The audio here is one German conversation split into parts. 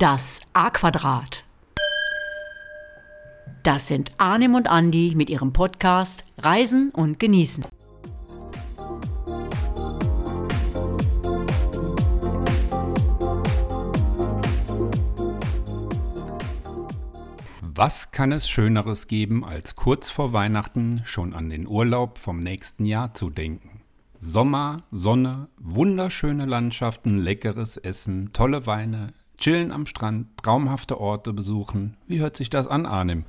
Das A-Quadrat. Das sind Arnim und Andi mit ihrem Podcast Reisen und Genießen. Was kann es Schöneres geben, als kurz vor Weihnachten schon an den Urlaub vom nächsten Jahr zu denken? Sommer, Sonne, wunderschöne Landschaften, leckeres Essen, tolle Weine, chillen am Strand, traumhafte Orte besuchen. Wie hört sich das an, Arnim?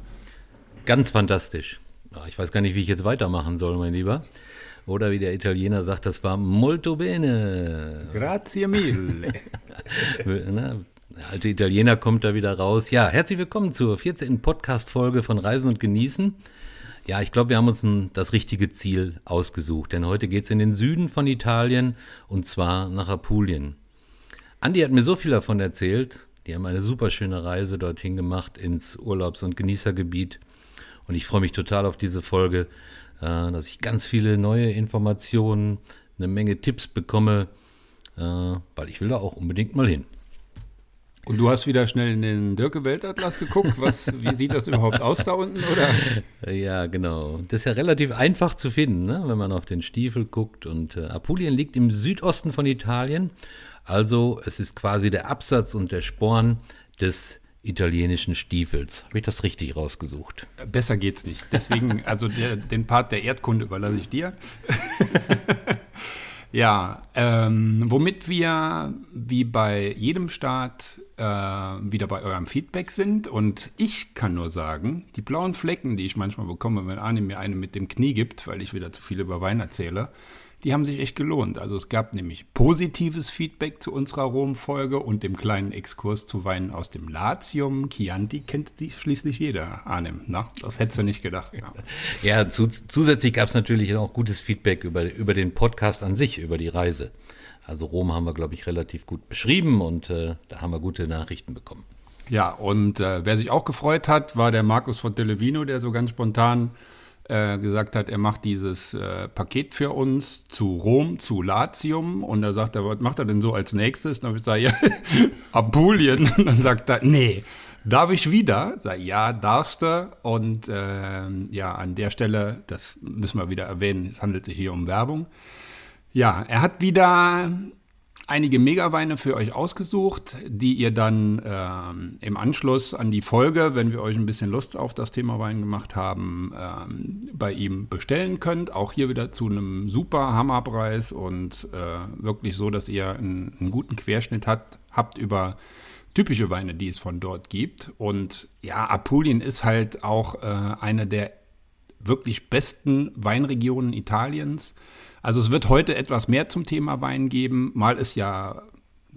Ganz fantastisch. Ich weiß gar nicht, wie ich jetzt weitermachen soll, mein Lieber. Oder wie der Italiener sagt, das war molto bene. Grazie mille. Der alte Italiener kommt da wieder raus. Ja, herzlich willkommen zur 14. Podcast-Folge von Reisen und Genießen. Ja, ich glaube, wir haben uns ein, das richtige Ziel ausgesucht, denn heute geht es in den Süden von Italien und zwar nach Apulien. Andi hat mir so viel davon erzählt. Die haben eine super schöne Reise dorthin gemacht ins Urlaubs- und Genießergebiet. Und ich freue mich total auf diese Folge, äh, dass ich ganz viele neue Informationen, eine Menge Tipps bekomme, äh, weil ich will da auch unbedingt mal hin. Und du hast wieder schnell in den Dirke-Weltatlas geguckt. Was, wie sieht das überhaupt aus da unten? Oder? Ja, genau. Das ist ja relativ einfach zu finden, ne? wenn man auf den Stiefel guckt. Und äh, Apulien liegt im Südosten von Italien. Also es ist quasi der Absatz und der Sporn des italienischen Stiefels. Habe ich das richtig rausgesucht? Besser geht's nicht. Deswegen, also der, den Part der Erdkunde überlasse ich dir. Ja, ähm, womit wir wie bei jedem Start äh, wieder bei eurem Feedback sind. Und ich kann nur sagen, die blauen Flecken, die ich manchmal bekomme, wenn Arne mir eine mit dem Knie gibt, weil ich wieder zu viel über Wein erzähle, die haben sich echt gelohnt. Also es gab nämlich positives Feedback zu unserer Rom-Folge und dem kleinen Exkurs zu Weinen aus dem Latium. Chianti kennt die schließlich jeder, Arnim. Na, das hättest du nicht gedacht. Ja, ja zu, zusätzlich gab es natürlich auch gutes Feedback über, über den Podcast an sich, über die Reise. Also Rom haben wir, glaube ich, relativ gut beschrieben und äh, da haben wir gute Nachrichten bekommen. Ja, und äh, wer sich auch gefreut hat, war der Markus von Televino, der so ganz spontan äh, gesagt hat, er macht dieses äh, Paket für uns zu Rom, zu Latium. Und da sagt er, was macht er denn so als nächstes? Und dann habe ich gesagt, ja, Apulien. Und dann sagt er, nee, darf ich wieder? Sag, ja, darfst du. Und äh, ja, an der Stelle, das müssen wir wieder erwähnen, es handelt sich hier um Werbung. Ja, er hat wieder einige Megaweine für euch ausgesucht, die ihr dann ähm, im Anschluss an die Folge, wenn wir euch ein bisschen Lust auf das Thema Wein gemacht haben, ähm, bei ihm bestellen könnt. Auch hier wieder zu einem super Hammerpreis und äh, wirklich so, dass ihr einen, einen guten Querschnitt hat, habt über typische Weine, die es von dort gibt. Und ja, Apulien ist halt auch äh, eine der wirklich besten Weinregionen Italiens. Also es wird heute etwas mehr zum Thema Wein geben. Mal ist ja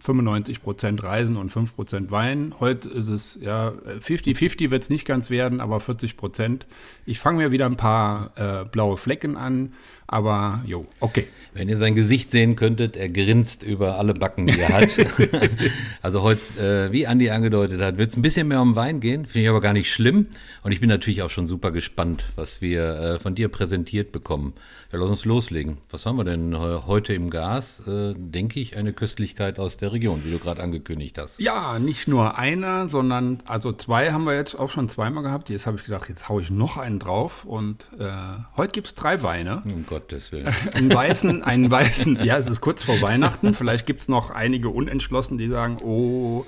95 Prozent Reisen und 5 Prozent Wein. Heute ist es ja 50-50 wird es nicht ganz werden, aber 40 Prozent. Ich fange mir wieder ein paar äh, blaue Flecken an. Aber jo, okay. Wenn ihr sein Gesicht sehen könntet, er grinst über alle Backen, die er hat. also heute, äh, wie Andi angedeutet hat, wird es ein bisschen mehr um Wein gehen. Finde ich aber gar nicht schlimm. Und ich bin natürlich auch schon super gespannt, was wir äh, von dir präsentiert bekommen. Ja, lass uns loslegen. Was haben wir denn heute im Gas? Äh, denke ich, eine Köstlichkeit aus der Region, wie du gerade angekündigt hast. Ja, nicht nur einer, sondern also zwei haben wir jetzt auch schon zweimal gehabt. Jetzt habe ich gedacht, jetzt haue ich noch einen drauf. Und äh, heute gibt es drei Weine. Gott. Gottes Willen. einen weißen, einen weißen, ja, es ist kurz vor Weihnachten. Vielleicht gibt es noch einige Unentschlossen, die sagen, oh,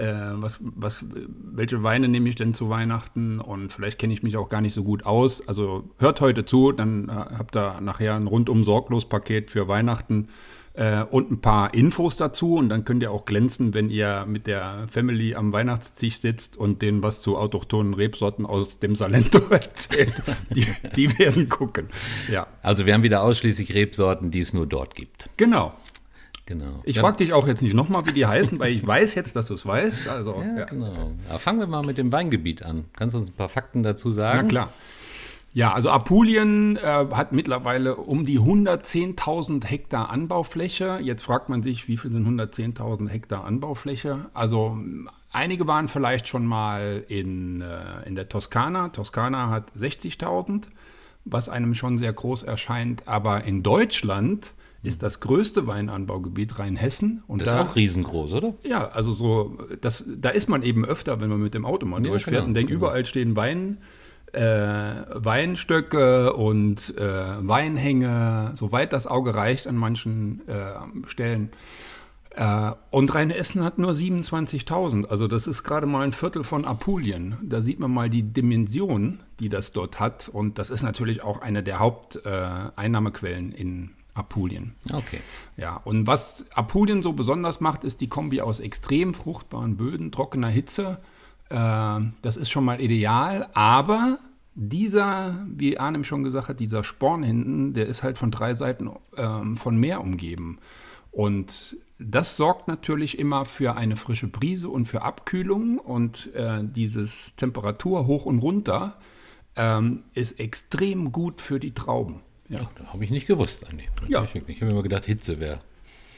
äh, was, was, welche Weine nehme ich denn zu Weihnachten? Und vielleicht kenne ich mich auch gar nicht so gut aus. Also hört heute zu, dann äh, habt ihr nachher ein rundum sorglos Paket für Weihnachten äh, und ein paar Infos dazu. Und dann könnt ihr auch glänzen, wenn ihr mit der Family am Weihnachtstisch sitzt und denen was zu autochthonen Rebsorten aus dem Salento erzählt. die, die werden gucken. Ja. Also wir haben wieder ausschließlich Rebsorten, die es nur dort gibt. Genau. Genau. Ich ja. frage dich auch jetzt nicht nochmal, wie die heißen, weil ich weiß jetzt, dass du es weißt. Also, ja, ja. genau. Aber fangen wir mal mit dem Weingebiet an. Kannst du uns ein paar Fakten dazu sagen? Na klar. Ja, also Apulien äh, hat mittlerweile um die 110.000 Hektar Anbaufläche. Jetzt fragt man sich, wie viel sind 110.000 Hektar Anbaufläche? Also einige waren vielleicht schon mal in, äh, in der Toskana. Toskana hat 60.000, was einem schon sehr groß erscheint. Aber in Deutschland ist das größte Weinanbaugebiet Rheinhessen. Und Das da, ist auch riesengroß, oder? ja, also so, das, da ist man eben öfter, wenn man mit dem Auto mal Ja, durchfährt genau, und denkt, genau. überall stehen Wein, äh, Weinstöcke und äh, Weinhänge, soweit das Auge reicht an manchen äh, Stellen. Äh, und Rheinhessen hat nur 27.000, also das ist gerade mal ein Viertel von Apulien. Da sieht man mal die Dimension, die das dort hat. Und das ist natürlich auch eine der Haupteinnahmequellen äh, in Apulien. Okay. Ja, und was Apulien so besonders macht, ist die Kombi aus extrem fruchtbaren Böden, trockener Hitze. Äh, das ist schon mal ideal, aber dieser, wie Arnim schon gesagt hat, dieser Sporn hinten, der ist halt von drei Seiten ähm, von Meer umgeben. Und das sorgt natürlich immer für eine frische Brise und für Abkühlung und äh, dieses Temperatur hoch und runter ähm, ist extrem gut für die Trauben. Ja. Da habe ich nicht gewusst, Andi. Ja. Ich, ich habe immer gedacht, Hitze wäre.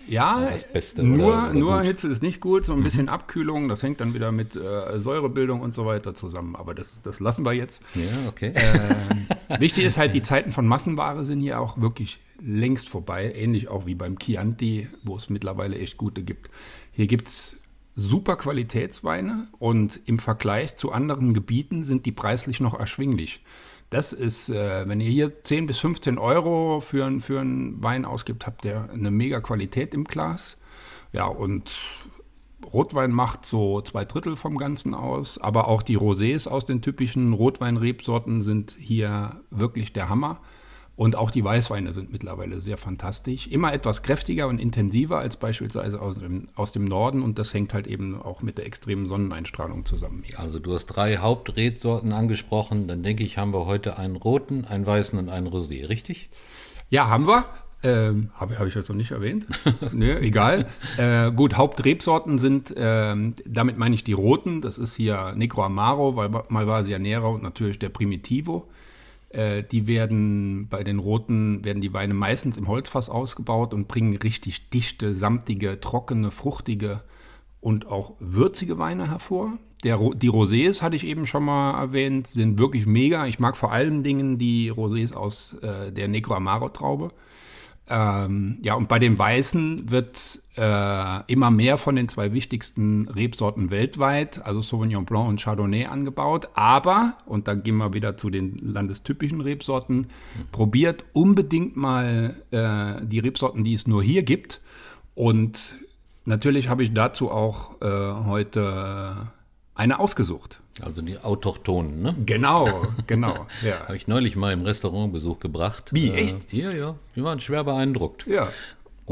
Ja, das Beste nur, oder- oder nur gut. Mhm. Hitze ist nicht gut, so ein bisschen Abkühlung, das hängt dann wieder mit äh, Säurebildung und so weiter zusammen. Aber das, das lassen wir jetzt. Ja, okay. Äh, Wichtig ist halt, die Zeiten von Massenware sind hier auch wirklich längst vorbei. Ähnlich auch wie beim Chianti, wo es mittlerweile echt gute gibt. Hier gibt es super Qualitätsweine und im Vergleich zu anderen Gebieten sind die preislich noch erschwinglich. Das ist, äh, wenn ihr hier 10 bis 15 Euro für, für einen Wein ausgibt, habt ihr eine mega Qualität im Glas. Ja, und Rotwein macht so zwei Drittel vom Ganzen aus, aber auch die Rosés aus den typischen Rotweinrebsorten sind hier wirklich der Hammer. Und auch die Weißweine sind mittlerweile sehr fantastisch. Immer etwas kräftiger und intensiver als beispielsweise aus dem, aus dem Norden. Und das hängt halt eben auch mit der extremen Sonneneinstrahlung zusammen. Also du hast drei Hauptrebsorten angesprochen. Dann denke ich, haben wir heute einen roten, einen weißen und einen Rosé, richtig? Ja, haben wir. Ähm, Habe hab ich das noch nicht erwähnt? Nö, egal. Äh, gut, Hauptrebsorten sind, ähm, damit meine ich die roten. Das ist hier Negro Amaro, Malvasia Nera und natürlich der Primitivo. Äh, die werden bei den roten, werden die Weine meistens im Holzfass ausgebaut und bringen richtig dichte, samtige, trockene, fruchtige und auch würzige Weine hervor. Der, die Rosés, hatte ich eben schon mal erwähnt, sind wirklich mega. Ich mag vor allen Dingen die Rosés aus äh, der Negro Amaro Traube. Ähm, ja, und bei den Weißen wird äh, immer mehr von den zwei wichtigsten Rebsorten weltweit, also Sauvignon Blanc und Chardonnay, angebaut. Aber, und da gehen wir wieder zu den landestypischen Rebsorten, probiert unbedingt mal äh, die Rebsorten, die es nur hier gibt. Und natürlich habe ich dazu auch äh, heute eine ausgesucht. Also die Autochtonen, ne? Genau, genau. Ja. Habe ich neulich mal im Restaurantbesuch gebracht. Wie, Äh, echt? Ja, ja. Die waren schwer beeindruckt. ja.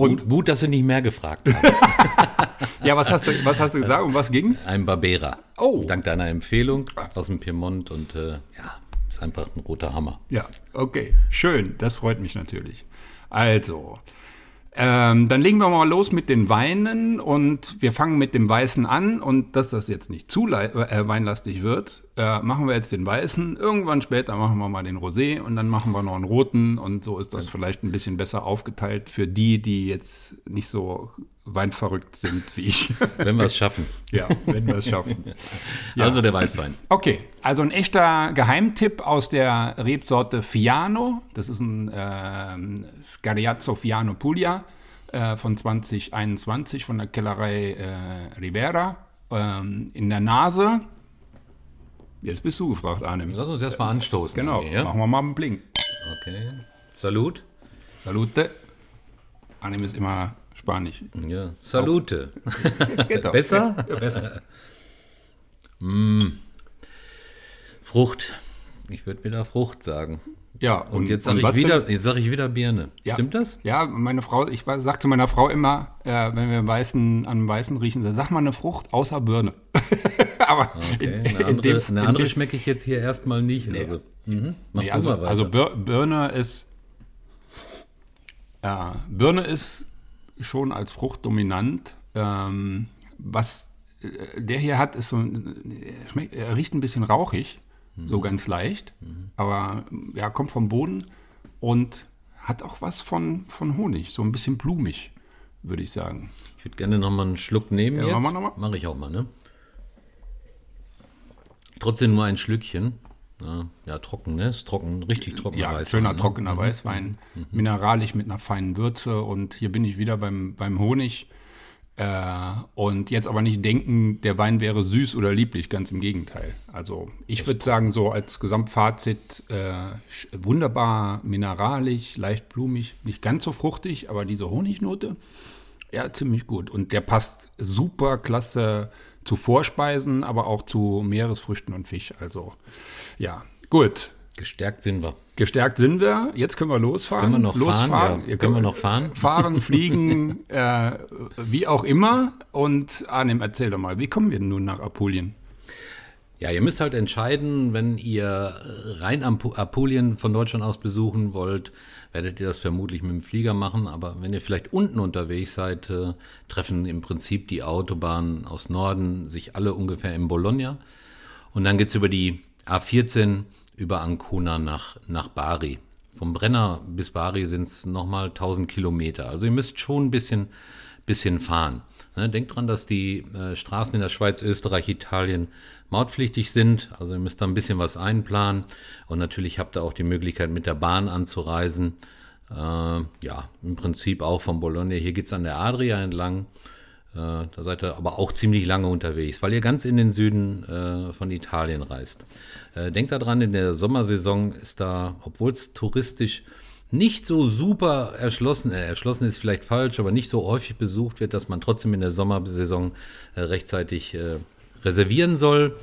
Und gut, gut, dass sie nicht mehr gefragt haben. Ja, was hast du, was hast du gesagt? Um was ging's? Ein Barbera. Oh. Dank deiner Empfehlung aus dem Piemont und äh, ja, ist einfach ein roter Hammer. Ja, okay. Schön. Das freut mich natürlich. Also, ähm, dann legen wir mal los mit den Weinen und wir fangen mit dem Weißen an und dass das jetzt nicht zu äh, weinlastig wird, äh, machen wir jetzt den Weißen. Irgendwann später machen wir mal den Rosé und dann machen wir noch einen Roten und so ist das vielleicht ein bisschen besser aufgeteilt für die, die jetzt nicht so weinverrückt sind wie ich. Wenn wir es schaffen. ja, wenn wir es schaffen. Also der Weißwein. Okay, also ein echter Geheimtipp aus der Rebsorte Fiano. Das ist ein ähm, Scariazzo Fiano Puglia äh, von 2021 von der Kellerei äh, Ribera. Ähm, in der Nase. Jetzt bist du gefragt, Arnim. Lass uns erstmal anstoßen. Genau, ja? machen wir mal einen Blink. Okay. Salut. Salute. Arnim ist immer Spanisch. Ja. Salute. Geht doch. Besser? Ja, besser. Frucht. Ich würde wieder Frucht sagen. Ja, Und, jetzt sage ich, wieder, jetzt sag ich wieder Birne. Ja. Stimmt das? Ja, meine Frau, ich sage zu meiner Frau immer, äh, wenn wir weißen, an Weißen riechen, sag mal eine Frucht außer Birne. Aber Okay. in, Eine in andere, dem, eine in andere schmecke ich jetzt hier erstmal nicht. Also, mhm. Mach nee, also, also Bir- Birne ist äh, Birne ist schon als Frucht dominant. Ähm, was äh, der hier hat, ist so er schmeckt, riecht ein bisschen rauchig, so ganz leicht, aber ja, kommt vom Boden und hat auch was von, von Honig, so ein bisschen blumig, würde ich sagen. Ich würde gerne noch mal einen Schluck nehmen Ja, jetzt. Mache ich auch mal, ne? Trotzdem nur ein Schlückchen. Ja, trocken, ne? Ist trocken, richtig trockener Ja, Weißwein. schöner ne? trockener Weißwein, mineralisch mit einer feinen Würze und hier bin ich wieder beim, beim Honig. Äh, und jetzt aber nicht denken, der Wein wäre süß oder lieblich, ganz im Gegenteil. Also ich würde sagen, so als Gesamtfazit, äh, wunderbar mineralisch, leicht blumig, nicht ganz so fruchtig, aber diese Honignote, ja, ziemlich gut. Und der passt super klasse zu Vorspeisen, aber auch zu Meeresfrüchten und Fisch. Also ja, gut. Gestärkt sind wir. Gestärkt sind wir. Jetzt können wir losfahren. Können wir noch losfahren. fahren? Ja. Können wir noch fahren? Fahren, fliegen, äh, wie auch immer. Und Arnim, erzähl doch mal, wie kommen wir denn nun nach Apulien? Ja, ihr müsst halt entscheiden, wenn ihr rein Apu- Apulien von Deutschland aus besuchen wollt, werdet ihr das vermutlich mit dem Flieger machen. Aber wenn ihr vielleicht unten unterwegs seid, äh, treffen im Prinzip die Autobahnen aus Norden sich alle ungefähr in Bologna. Und dann geht's über die A14 über Ancona nach, nach Bari. Vom Brenner bis Bari sind es nochmal 1000 Kilometer. Also ihr müsst schon ein bisschen, bisschen fahren. Ne, denkt dran, dass die äh, Straßen in der Schweiz, Österreich, Italien mautpflichtig sind. Also ihr müsst da ein bisschen was einplanen. Und natürlich habt ihr auch die Möglichkeit, mit der Bahn anzureisen. Äh, ja, im Prinzip auch von Bologna. Hier geht's an der Adria entlang. Äh, da seid ihr aber auch ziemlich lange unterwegs, weil ihr ganz in den Süden von Italien reist. Denkt daran, in der Sommersaison ist da, obwohl es touristisch nicht so super erschlossen, äh, erschlossen ist vielleicht falsch, aber nicht so häufig besucht wird, dass man trotzdem in der Sommersaison äh, rechtzeitig äh, reservieren soll.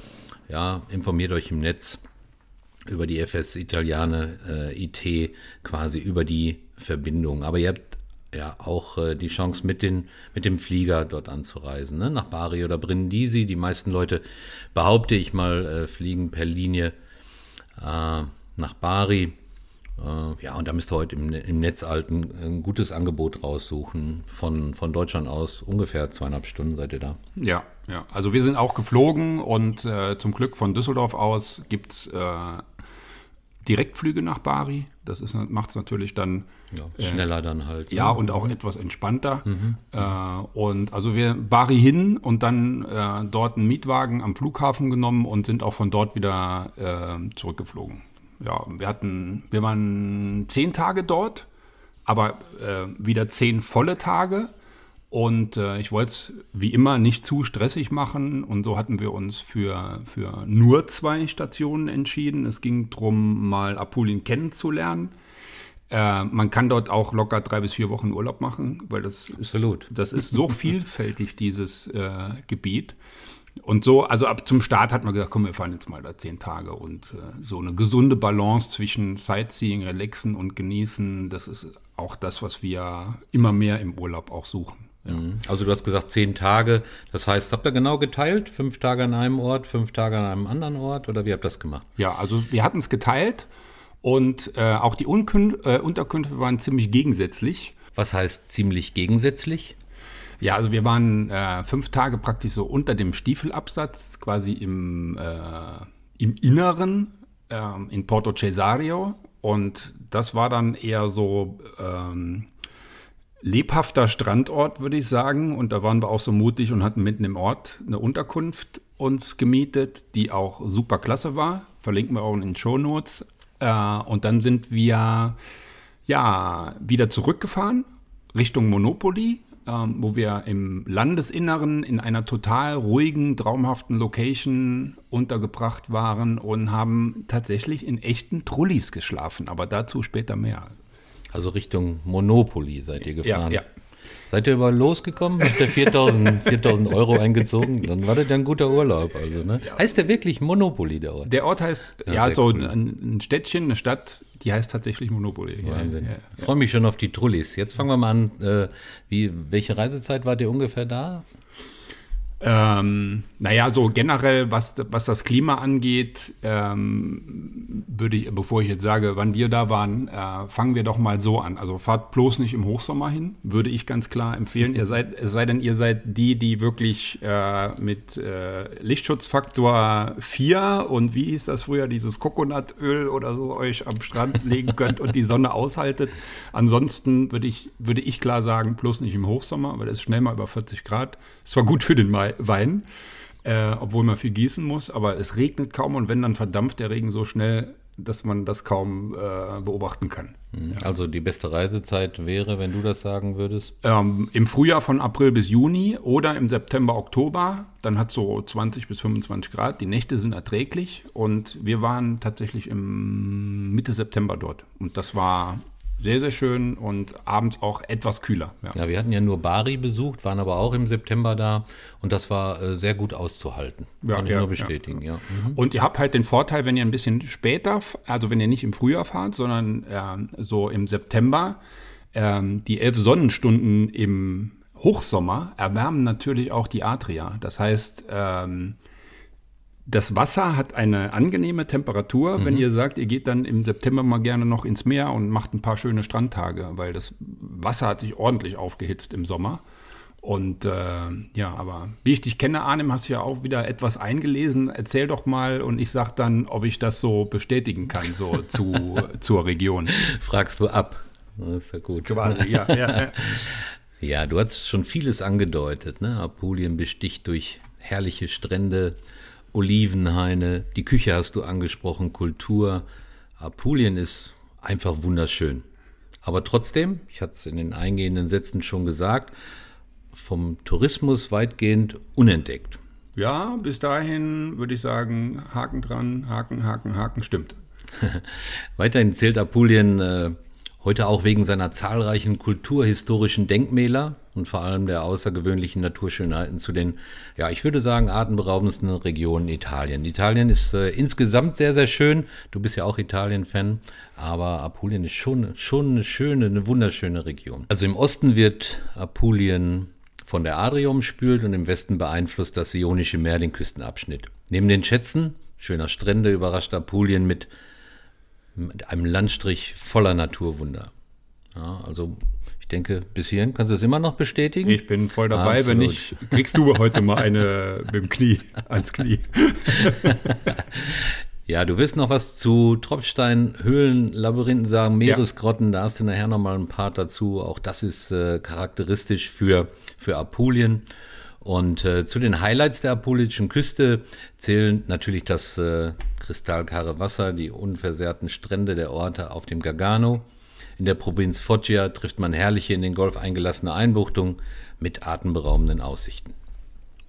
Ja, informiert euch im Netz über die FS Italiane äh, IT quasi über die Verbindung. Aber ihr habt ja auch äh, die Chance mit, den, mit dem Flieger dort anzureisen, ne? nach Bari oder Brindisi. Die meisten Leute, behaupte ich mal, äh, fliegen per Linie nach Bari. Äh, ja, und da müsst ihr heute im, im Netz alten ein gutes Angebot raussuchen. Von, von Deutschland aus ungefähr zweieinhalb Stunden seid ihr da. Ja, ja. Also wir sind auch geflogen und äh, zum Glück von Düsseldorf aus gibt es äh, Direktflüge nach Bari. Das macht es natürlich dann Ja, schneller dann halt. Ja, ne? und auch etwas entspannter. Äh, und also wir Bari hin und dann äh, dort einen Mietwagen am Flughafen genommen und sind auch von dort wieder äh, zurückgeflogen. Ja, wir hatten, wir waren zehn Tage dort, aber äh, wieder zehn volle Tage. Und äh, ich wollte es wie immer nicht zu stressig machen. Und so hatten wir uns für, für nur zwei Stationen entschieden. Es ging darum, mal Apulien kennenzulernen. Äh, man kann dort auch locker drei bis vier Wochen Urlaub machen, weil das ist, Absolut. das ist so vielfältig, dieses äh, Gebiet. Und so, also ab zum Start hat man gesagt, komm, wir fahren jetzt mal da zehn Tage und äh, so eine gesunde Balance zwischen Sightseeing, Relaxen und Genießen, das ist auch das, was wir immer mehr im Urlaub auch suchen. Ja. Also du hast gesagt zehn Tage. Das heißt, habt ihr genau geteilt? Fünf Tage an einem Ort, fünf Tage an einem anderen Ort? Oder wie habt ihr das gemacht? Ja, also wir hatten es geteilt und äh, auch die Unkün äh, Unterkünfte waren ziemlich gegensätzlich. Was heißt ziemlich gegensätzlich? Ja, also wir waren äh, fünf Tage praktisch so unter dem Stiefelabsatz, quasi im, äh, im Inneren ähm, in Porto Cesario. Und das war dann eher so ähm, lebhafter Strandort, würde ich sagen. Und da waren wir auch so mutig und hatten mitten im Ort eine Unterkunft uns gemietet, die auch super klasse war. Verlinken wir auch in den Show Notes. Äh, und dann sind wir ja wieder zurückgefahren Richtung Monopoly, ähm, wo wir im Landesinneren in einer total ruhigen, traumhaften Location untergebracht waren und haben tatsächlich in echten Trullis geschlafen. Aber dazu später mehr. Also Richtung Monopoly seid ihr gefahren. ja. Seid ihr überall losgekommen? Habt ihr 4000, 4000 Euro eingezogen? Dann war das ja ein guter Urlaub. Also, ne? Heißt der wirklich Monopoly, der Ort? Der Ort heißt, ja, sehr so cool. ein, ein Städtchen, eine Stadt, die heißt tatsächlich Monopoly. Ja, Wahnsinn. Ja, Ich freue mich schon auf die Trullis. Jetzt fangen wir mal an. Äh, wie, welche Reisezeit wart ihr ungefähr da? Ähm, naja, so generell, was, was das Klima angeht, ähm, würde ich, bevor ich jetzt sage, wann wir da waren, äh, fangen wir doch mal so an. Also fahrt bloß nicht im Hochsommer hin, würde ich ganz klar empfehlen. ihr seid, es sei denn, ihr seid die, die wirklich äh, mit äh, Lichtschutzfaktor 4 und wie hieß das früher, dieses Kokonatöl oder so euch am Strand legen könnt und die Sonne aushaltet. Ansonsten würde ich, würde ich klar sagen, bloß nicht im Hochsommer, weil es schnell mal über 40 Grad. Es war gut für den Mai- Wein. äh, obwohl man viel gießen muss, aber es regnet kaum und wenn, dann verdampft der Regen so schnell, dass man das kaum äh, beobachten kann. Mhm. Also die beste Reisezeit wäre, wenn du das sagen würdest? Ähm, Im Frühjahr von April bis Juni oder im September, Oktober. Dann hat es so 20 bis 25 Grad. Die Nächte sind erträglich und wir waren tatsächlich im Mitte September dort. Und das war sehr, sehr schön und abends auch etwas kühler. Ja. ja. wir hatten ja nur Bari besucht, waren aber auch im September da und das war äh, sehr gut auszuhalten. Ja, Kann ich ja, nur bestätigen, ja. ja. Mhm. Und ihr habt halt den Vorteil, wenn ihr ein bisschen später, also wenn ihr nicht im Frühjahr fahrt, sondern äh, so im September, äh, die elf Sonnenstunden im Hochsommer erwärmen natürlich auch die Adria. Das heißt, ähm, das Wasser hat eine angenehme Temperatur, mhm. wenn ihr sagt, ihr geht dann im September mal gerne noch ins Meer und macht ein paar schöne Strandtage, weil das Wasser hat sich ordentlich aufgehitzt im Sommer. Und äh, ja, aber wie ich dich kenne, Arnim, hast du ja auch wieder etwas eingelesen. Erzähl doch mal und ich sag dann, ob ich das so bestätigen kann, so zu, zur Region. Fragst du ab. Das ist ja gut. Quasi, ja, ja, ja. ja, du hast schon vieles angedeutet. Ne? Apulien besticht durch herrliche Strände, Olivenhaine, die Küche hast du angesprochen, Kultur. Apulien ist einfach wunderschön. Aber trotzdem, ich hatte es in den eingehenden Sätzen schon gesagt, vom Tourismus weitgehend unentdeckt. Ja, bis dahin würde ich sagen, Haken dran, Haken, Haken, Haken, stimmt. Weiterhin zählt Apulien äh, Heute auch wegen seiner zahlreichen kulturhistorischen Denkmäler und vor allem der außergewöhnlichen Naturschönheiten zu den, ja, ich würde sagen, atemberaubendsten Regionen Italien. Italien ist äh, insgesamt sehr, sehr schön. Du bist ja auch Italien-Fan, aber Apulien ist schon, schon eine schöne, eine wunderschöne Region. Also im Osten wird Apulien von der Adria umspült und im Westen beeinflusst das Ionische Meer den Küstenabschnitt. Neben den Schätzen schöner Strände überrascht Apulien mit mit einem Landstrich voller Naturwunder. Ja, also ich denke, bis hierhin kannst du es immer noch bestätigen. Ich bin voll dabei. Absolut. Wenn nicht, kriegst du heute mal eine mit dem Knie ans Knie. ja, du wirst noch was zu Tropfstein, Höhlen, Labyrinthen sagen, Meeresgrotten. Ja. Da hast du nachher noch mal ein paar dazu. Auch das ist äh, charakteristisch für, für Apulien. Und äh, zu den Highlights der apulischen Küste zählen natürlich das äh, kristallklare Wasser, die unversehrten Strände der Orte auf dem Gargano. In der Provinz Foggia trifft man herrliche in den Golf eingelassene Einbuchtungen mit atemberaubenden Aussichten.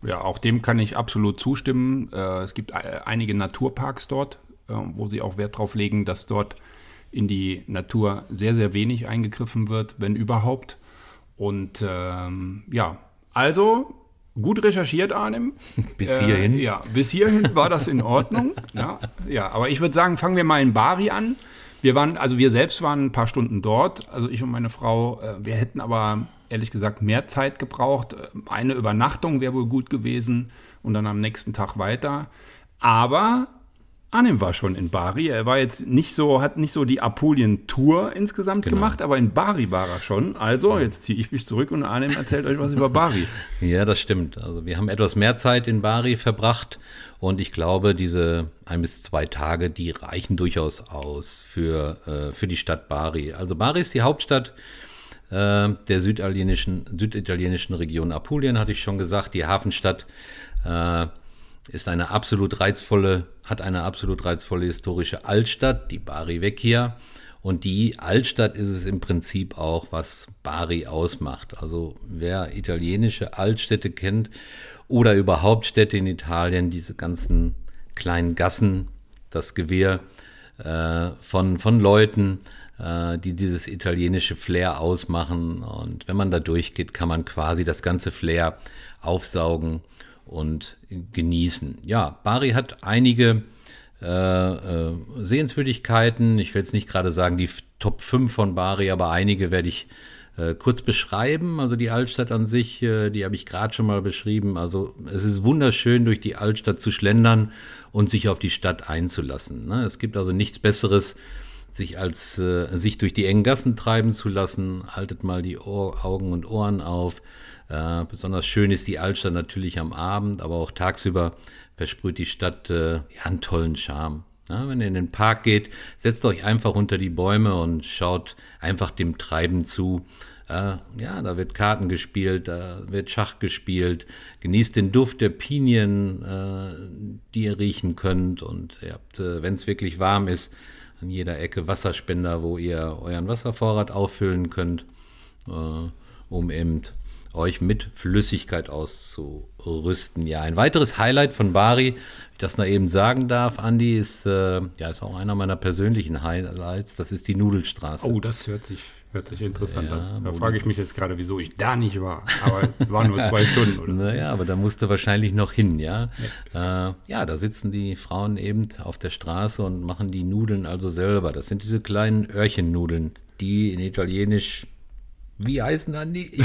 Ja, auch dem kann ich absolut zustimmen. Äh, es gibt äh, einige Naturparks dort, äh, wo sie auch Wert darauf legen, dass dort in die Natur sehr, sehr wenig eingegriffen wird, wenn überhaupt. Und ähm, ja, also Gut recherchiert, Arnim. Bis hierhin? Äh, ja, bis hierhin war das in Ordnung. ja, ja, aber ich würde sagen, fangen wir mal in Bari an. Wir waren, also wir selbst waren ein paar Stunden dort, also ich und meine Frau. Äh, wir hätten aber ehrlich gesagt mehr Zeit gebraucht. Eine Übernachtung wäre wohl gut gewesen und dann am nächsten Tag weiter. Aber Arnim war schon in Bari. Er war jetzt nicht so, hat nicht so die Apulien-Tour insgesamt genau. gemacht, aber in Bari war er schon. Also, jetzt ziehe ich mich zurück und Arnim erzählt euch was über Bari. Ja, das stimmt. Also, wir haben etwas mehr Zeit in Bari verbracht und ich glaube, diese ein bis zwei Tage, die reichen durchaus aus für, äh, für die Stadt Bari. Also, Bari ist die Hauptstadt äh, der süditalienischen, süditalienischen Region Apulien, hatte ich schon gesagt, die Hafenstadt. Äh, ist eine absolut reizvolle, hat eine absolut reizvolle historische Altstadt, die Bari Vecchia. Und die Altstadt ist es im Prinzip auch, was Bari ausmacht. Also wer italienische Altstädte kennt oder überhaupt Städte in Italien, diese ganzen kleinen Gassen, das Gewehr äh, von, von Leuten, äh, die dieses italienische Flair ausmachen. Und wenn man da durchgeht, kann man quasi das ganze Flair aufsaugen und genießen. Ja, Bari hat einige äh, äh, Sehenswürdigkeiten. Ich will jetzt nicht gerade sagen die Top 5 von Bari, aber einige werde ich äh, kurz beschreiben. Also die Altstadt an sich, äh, die habe ich gerade schon mal beschrieben. Also es ist wunderschön, durch die Altstadt zu schlendern und sich auf die Stadt einzulassen. Ne? Es gibt also nichts Besseres, sich als äh, sich durch die engen Gassen treiben zu lassen. Haltet mal die Ohr, Augen und Ohren auf. Äh, besonders schön ist die Altstadt natürlich am Abend, aber auch tagsüber versprüht die Stadt äh, ja, einen tollen Charme. Ja, wenn ihr in den Park geht, setzt euch einfach unter die Bäume und schaut einfach dem Treiben zu. Äh, ja, da wird Karten gespielt, da wird Schach gespielt. Genießt den Duft der Pinien, äh, die ihr riechen könnt. Und ihr habt, äh, wenn es wirklich warm ist, an jeder Ecke Wasserspender, wo ihr euren Wasservorrat auffüllen könnt, um eben euch mit Flüssigkeit auszurüsten. Ja, ein weiteres Highlight von Bari, ich das noch eben sagen darf, Andi, ist, äh, ja, ist auch einer meiner persönlichen Highlights, das ist die Nudelstraße. Oh, das hört sich, hört sich interessant ja, an. Da frage ich mich jetzt gerade, wieso ich da nicht war. Aber es waren nur zwei Stunden, oder? Naja, aber da musste wahrscheinlich noch hin, ja. Ja. Äh, ja, da sitzen die Frauen eben auf der Straße und machen die Nudeln also selber. Das sind diese kleinen Öhrchennudeln, die in Italienisch wie heißen dann die? Ich,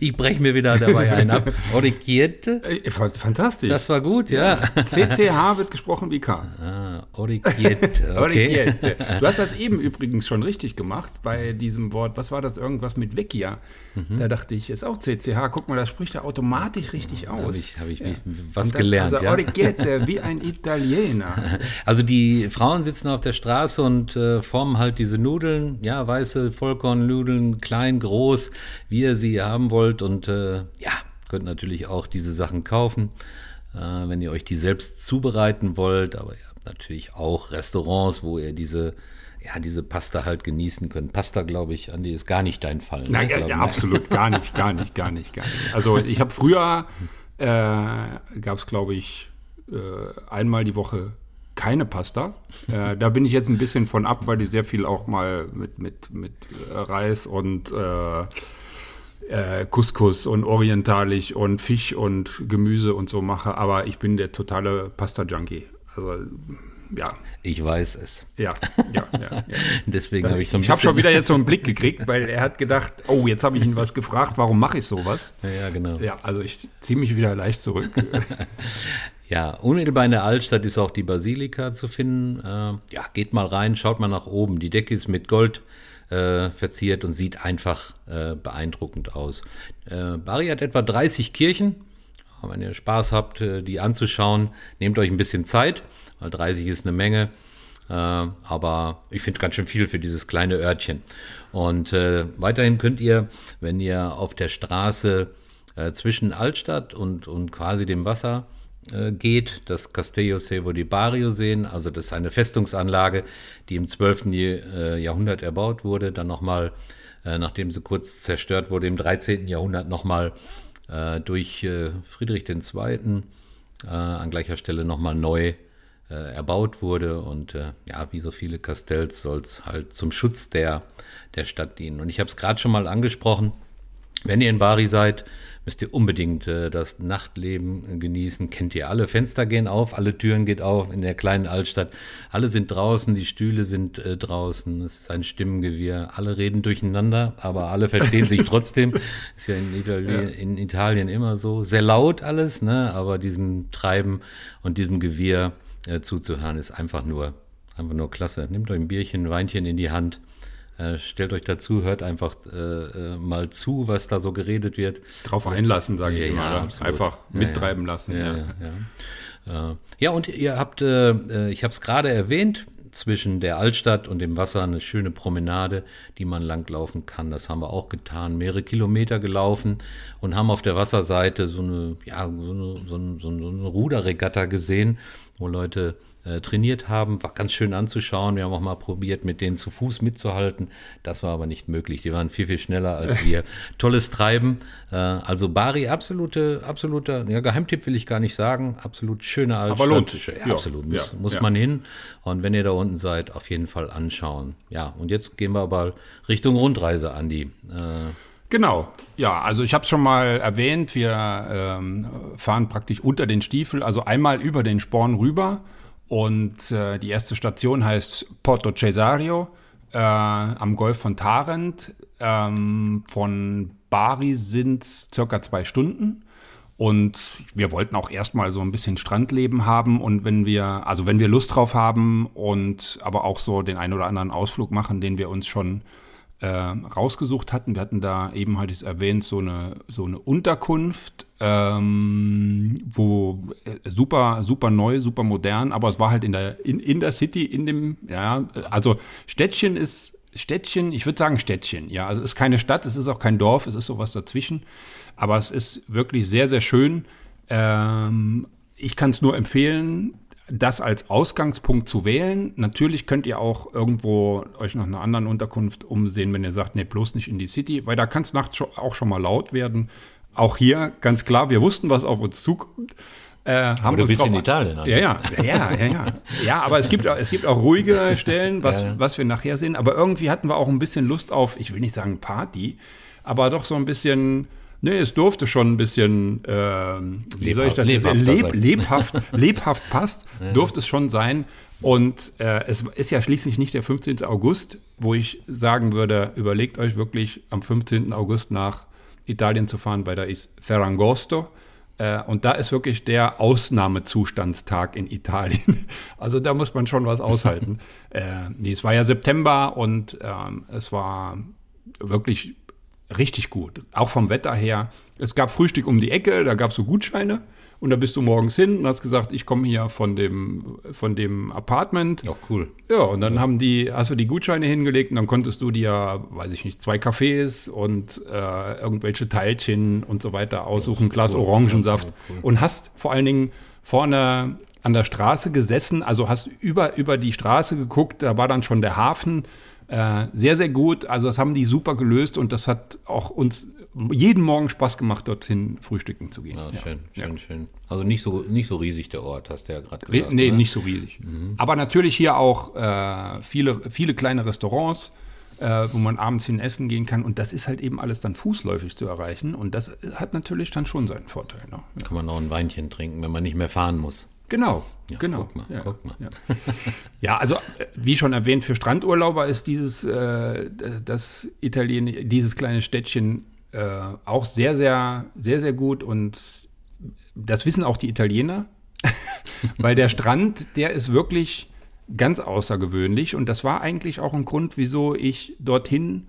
ich breche mir wieder dabei einen ab. Origierte? Äh, fantastisch. Das war gut, ja. CCH wird gesprochen wie K. Ah, Origierte. Okay. Du hast das eben übrigens schon richtig gemacht bei diesem Wort. Was war das? Irgendwas mit Vecchia. Mhm. Da dachte ich, ist auch CCH. Guck mal, das spricht er automatisch richtig aus. Habe ich, hab ich ja. was gelernt. Also ja. Origierte, wie ein Italiener. Also die Frauen sitzen auf der Straße und äh, formen halt diese Nudeln. Ja, weiße Vollkornnudeln, klein, groß groß, wie ihr sie haben wollt. Und äh, ja, könnt natürlich auch diese Sachen kaufen, äh, wenn ihr euch die selbst zubereiten wollt. Aber ihr habt natürlich auch Restaurants, wo ihr diese ja, diese Pasta halt genießen könnt. Pasta, glaube ich, Andi, ist gar nicht dein Fall. Ne? Nein, ja, ja, absolut, gar nicht, gar nicht, gar nicht, gar nicht. Also ich habe früher, äh, gab es, glaube ich, äh, einmal die Woche keine Pasta. Äh, da bin ich jetzt ein bisschen von ab, weil ich sehr viel auch mal mit, mit, mit Reis und äh, äh, Couscous und orientalisch und Fisch und Gemüse und so mache. Aber ich bin der totale Pasta-Junkie. Also ja. Ich weiß es. Ja, ja, ja. ja. Deswegen habe ich so ein Ich habe schon wieder jetzt so einen Blick gekriegt, weil er hat gedacht, oh, jetzt habe ich ihn was gefragt, warum mache ich sowas? Ja, ja, genau. Ja, also ich ziehe mich wieder leicht zurück. Ja, unmittelbar in der Altstadt ist auch die Basilika zu finden. Äh, ja, geht mal rein, schaut mal nach oben. Die Decke ist mit Gold äh, verziert und sieht einfach äh, beeindruckend aus. Äh, Bari hat etwa 30 Kirchen. Wenn ihr Spaß habt, äh, die anzuschauen, nehmt euch ein bisschen Zeit, weil 30 ist eine Menge. Äh, aber ich finde ganz schön viel für dieses kleine Örtchen. Und weiterhin könnt ihr, wenn ihr auf der Straße zwischen Altstadt und, und quasi dem Wasser geht, das Castello Sevo di Bario sehen. Also das ist eine Festungsanlage, die im 12. Äh, Jahrhundert erbaut wurde, dann nochmal, äh, nachdem sie kurz zerstört wurde, im 13. Jahrhundert nochmal durch Friedrich II. an gleicher Stelle nochmal neu erbaut wurde. Und ja, wie so viele Castells soll es halt zum Schutz der, der Stadt dienen. Und ich habe es gerade schon mal angesprochen, wenn ihr in Bari seid, müsst ihr unbedingt äh, das Nachtleben genießen. Kennt ihr alle. Fenster gehen auf, alle Türen geht auf in der kleinen Altstadt. Alle sind draußen, die Stühle sind äh, draußen. Es ist ein Stimmengewirr. Alle reden durcheinander, aber alle verstehen sich trotzdem. Ist ja in, Itali ja. in Italien immer so. Sehr laut alles, ne? aber diesem Treiben und diesem Gewirr äh, zuzuhören ist einfach nur, einfach nur klasse. Nehmt euch ein Bierchen, ein Weinchen in die Hand äh, stellt euch dazu, hört einfach äh, äh, mal zu, was da so geredet wird. Drauf einlassen, sage ich ja, immer. Ja, einfach mittreiben lassen. Ja, ja, ja. und ihr habt, äh, ich habe es gerade erwähnt, zwischen der Altstadt und dem Wasser eine schöne Promenade, die man langlaufen kann. Das haben wir auch getan, mehrere Kilometer gelaufen und haben auf der Wasserseite so eine, ja, so eine, so eine, so eine Ruderregatta gesehen, wo Leute äh, trainiert haben. War ganz schön anzuschauen. Wir haben auch mal probiert, mit denen zu Fuß mitzuhalten. Das war aber nicht möglich. Die waren viel, viel schneller als wir. Tolles Treiben. Äh, also Bari, absolute, absoluter, ja, Geheimtipp will ich gar nicht sagen. Absolut schöne Altstadt. Aber lohnt sich. Ja, absolut. Muss, ja, muss ja. man hin. Und wenn ihr da unten seid, auf jeden Fall anschauen. Ja, und jetzt gehen wir aber Richtung Rundreise, Andi. Äh, Genau, ja, also ich habe es schon mal erwähnt, wir ähm, fahren praktisch unter den Stiefel, also einmal über den Sporn rüber und äh, die erste Station heißt Porto Cesario äh, am Golf von Tarent. Ähm, von Bari sind es circa zwei Stunden. Und wir wollten auch erstmal so ein bisschen Strandleben haben und wenn wir, also wenn wir Lust drauf haben und aber auch so den einen oder anderen Ausflug machen, den wir uns schon äh, rausgesucht hatten. Wir hatten da eben, hatte ich es erwähnt, so eine, so eine Unterkunft, ähm, wo äh, super, super neu, super modern, aber es war halt in der, in, in der City, in dem, ja, also Städtchen ist, Städtchen, ich würde sagen Städtchen, ja, also es ist keine Stadt, es ist auch kein Dorf, es ist sowas dazwischen, aber es ist wirklich sehr, sehr schön. Ähm, ich kann es nur empfehlen, das als Ausgangspunkt zu wählen. Natürlich könnt ihr auch irgendwo euch nach einer anderen Unterkunft umsehen, wenn ihr sagt, nee, bloß nicht in die City, weil da kann es nachts auch schon mal laut werden. Auch hier ganz klar, wir wussten, was auf uns zukommt. Äh, haben aber du bist in Italien. Ja, ja, ja, ja, ja. Ja, aber es gibt, es gibt auch ruhige Stellen, was, was wir nachher sehen. Aber irgendwie hatten wir auch ein bisschen Lust auf, ich will nicht sagen Party, aber doch so ein bisschen Nee, es durfte schon ein bisschen, äh, wie soll ich das lebhaft, leb, lebhaft, lebhaft passt, ja. durfte es schon sein. Und äh, es ist ja schließlich nicht der 15. August, wo ich sagen würde, überlegt euch wirklich am 15. August nach Italien zu fahren, weil da ist Ferragosto. Äh, und da ist wirklich der Ausnahmezustandstag in Italien. Also da muss man schon was aushalten. äh, nee, es war ja September und ähm, es war wirklich richtig gut. Auch vom Wetter her. Es gab Frühstück um die Ecke, da gab es so Gutscheine. Und da bist du morgens hin und hast gesagt, ich komme hier von dem, von dem Apartment. Ja, cool. Ja, und dann haben die, hast du die Gutscheine hingelegt und dann konntest du dir, weiß ich nicht, zwei Kaffees und äh, irgendwelche Teilchen und so weiter aussuchen, Glas cool. Orangensaft. Ja, cool. Und hast vor allen Dingen vorne an der Straße gesessen, also hast über, über die Straße geguckt, da war dann schon der Hafen äh, sehr, sehr gut. Also das haben die super gelöst und das hat auch uns jeden Morgen Spaß gemacht, dorthin frühstücken zu gehen. Ja, schön, ja. schön, schön. Also nicht so, nicht so riesig der Ort, hast du ja gerade gesagt. Nee, oder? nicht so riesig. Mhm. Aber natürlich hier auch äh, viele, viele kleine Restaurants, äh, wo man abends hin essen gehen kann. Und das ist halt eben alles dann fußläufig zu erreichen. Und das hat natürlich dann schon seinen Vorteil. Ne? Ja. Kann man noch ein Weinchen trinken, wenn man nicht mehr fahren muss. Genau, ja, genau. Guck mal, ja, guck mal. Ja. ja. also äh, wie schon erwähnt, für Strandurlauber ist dieses, äh, das Italien, dieses kleine Städtchen äh, auch sehr, sehr, sehr, sehr gut und das wissen auch die Italiener, weil der Strand, der ist wirklich ganz außergewöhnlich und das war eigentlich auch ein Grund, wieso ich dorthin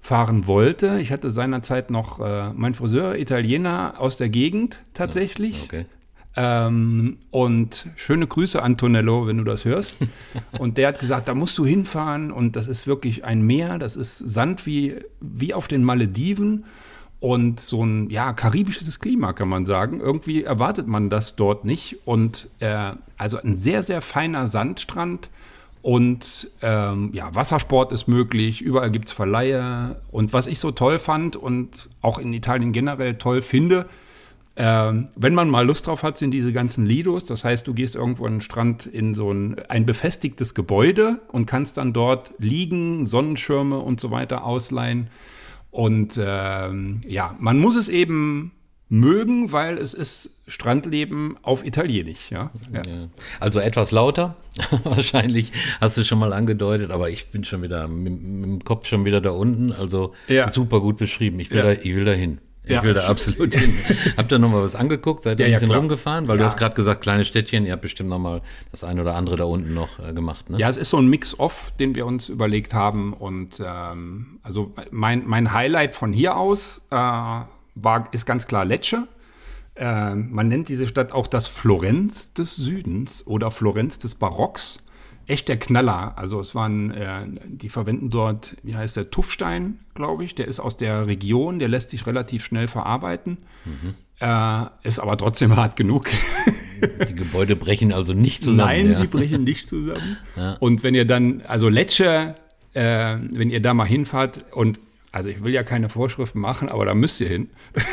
fahren wollte. Ich hatte seinerzeit noch äh, mein Friseur Italiener aus der Gegend tatsächlich. Okay. Ähm, und schöne Grüße, Antonello, wenn du das hörst. Und der hat gesagt, da musst du hinfahren und das ist wirklich ein Meer, das ist Sand wie, wie auf den Malediven und so ein ja, karibisches Klima, kann man sagen. Irgendwie erwartet man das dort nicht. Und äh, also ein sehr, sehr feiner Sandstrand. Und ähm, ja, Wassersport ist möglich, überall gibt es Verleihe. Und was ich so toll fand und auch in Italien generell toll finde, ähm, wenn man mal Lust drauf hat, sind diese ganzen Lidos. Das heißt, du gehst irgendwo an den Strand in so ein, ein befestigtes Gebäude und kannst dann dort liegen, Sonnenschirme und so weiter ausleihen. Und ähm, ja, man muss es eben mögen, weil es ist Strandleben auf Italienisch. Ja? ja. Also etwas lauter, wahrscheinlich hast du schon mal angedeutet, aber ich bin schon wieder mit, mit dem Kopf schon wieder da unten. Also ja. super gut beschrieben. Ich will, ja. da, ich will da hin. Ich ja. will da absolut hin. habt ihr noch mal was angeguckt? Seid ihr ja, ein bisschen ja, rumgefahren? Weil du hast gerade gesagt, kleine Städtchen, ihr habt bestimmt noch mal das eine oder andere da unten noch äh, gemacht, ne? Ja, es ist so ein Mix-Off, den wir uns überlegt haben. Und ähm, also mein, mein Highlight von hier aus äh, war, ist ganz klar Lecce. Äh, man nennt diese Stadt auch das Florenz des Südens oder Florenz des Barocks echt der Knaller. Also es waren, äh, die verwenden dort, wie heißt der, Tuffstein, glaube ich. Der ist aus der Region, der lässt sich relativ schnell verarbeiten. Mhm. Äh, ist aber trotzdem hart genug. Die Gebäude brechen also nicht zusammen. Nein, ja. sie brechen nicht zusammen. Ja. Und wenn ihr dann, also Lecce, äh, wenn ihr da mal hinfahrt und, also ich will ja keine Vorschriften machen, aber da müsst ihr hin.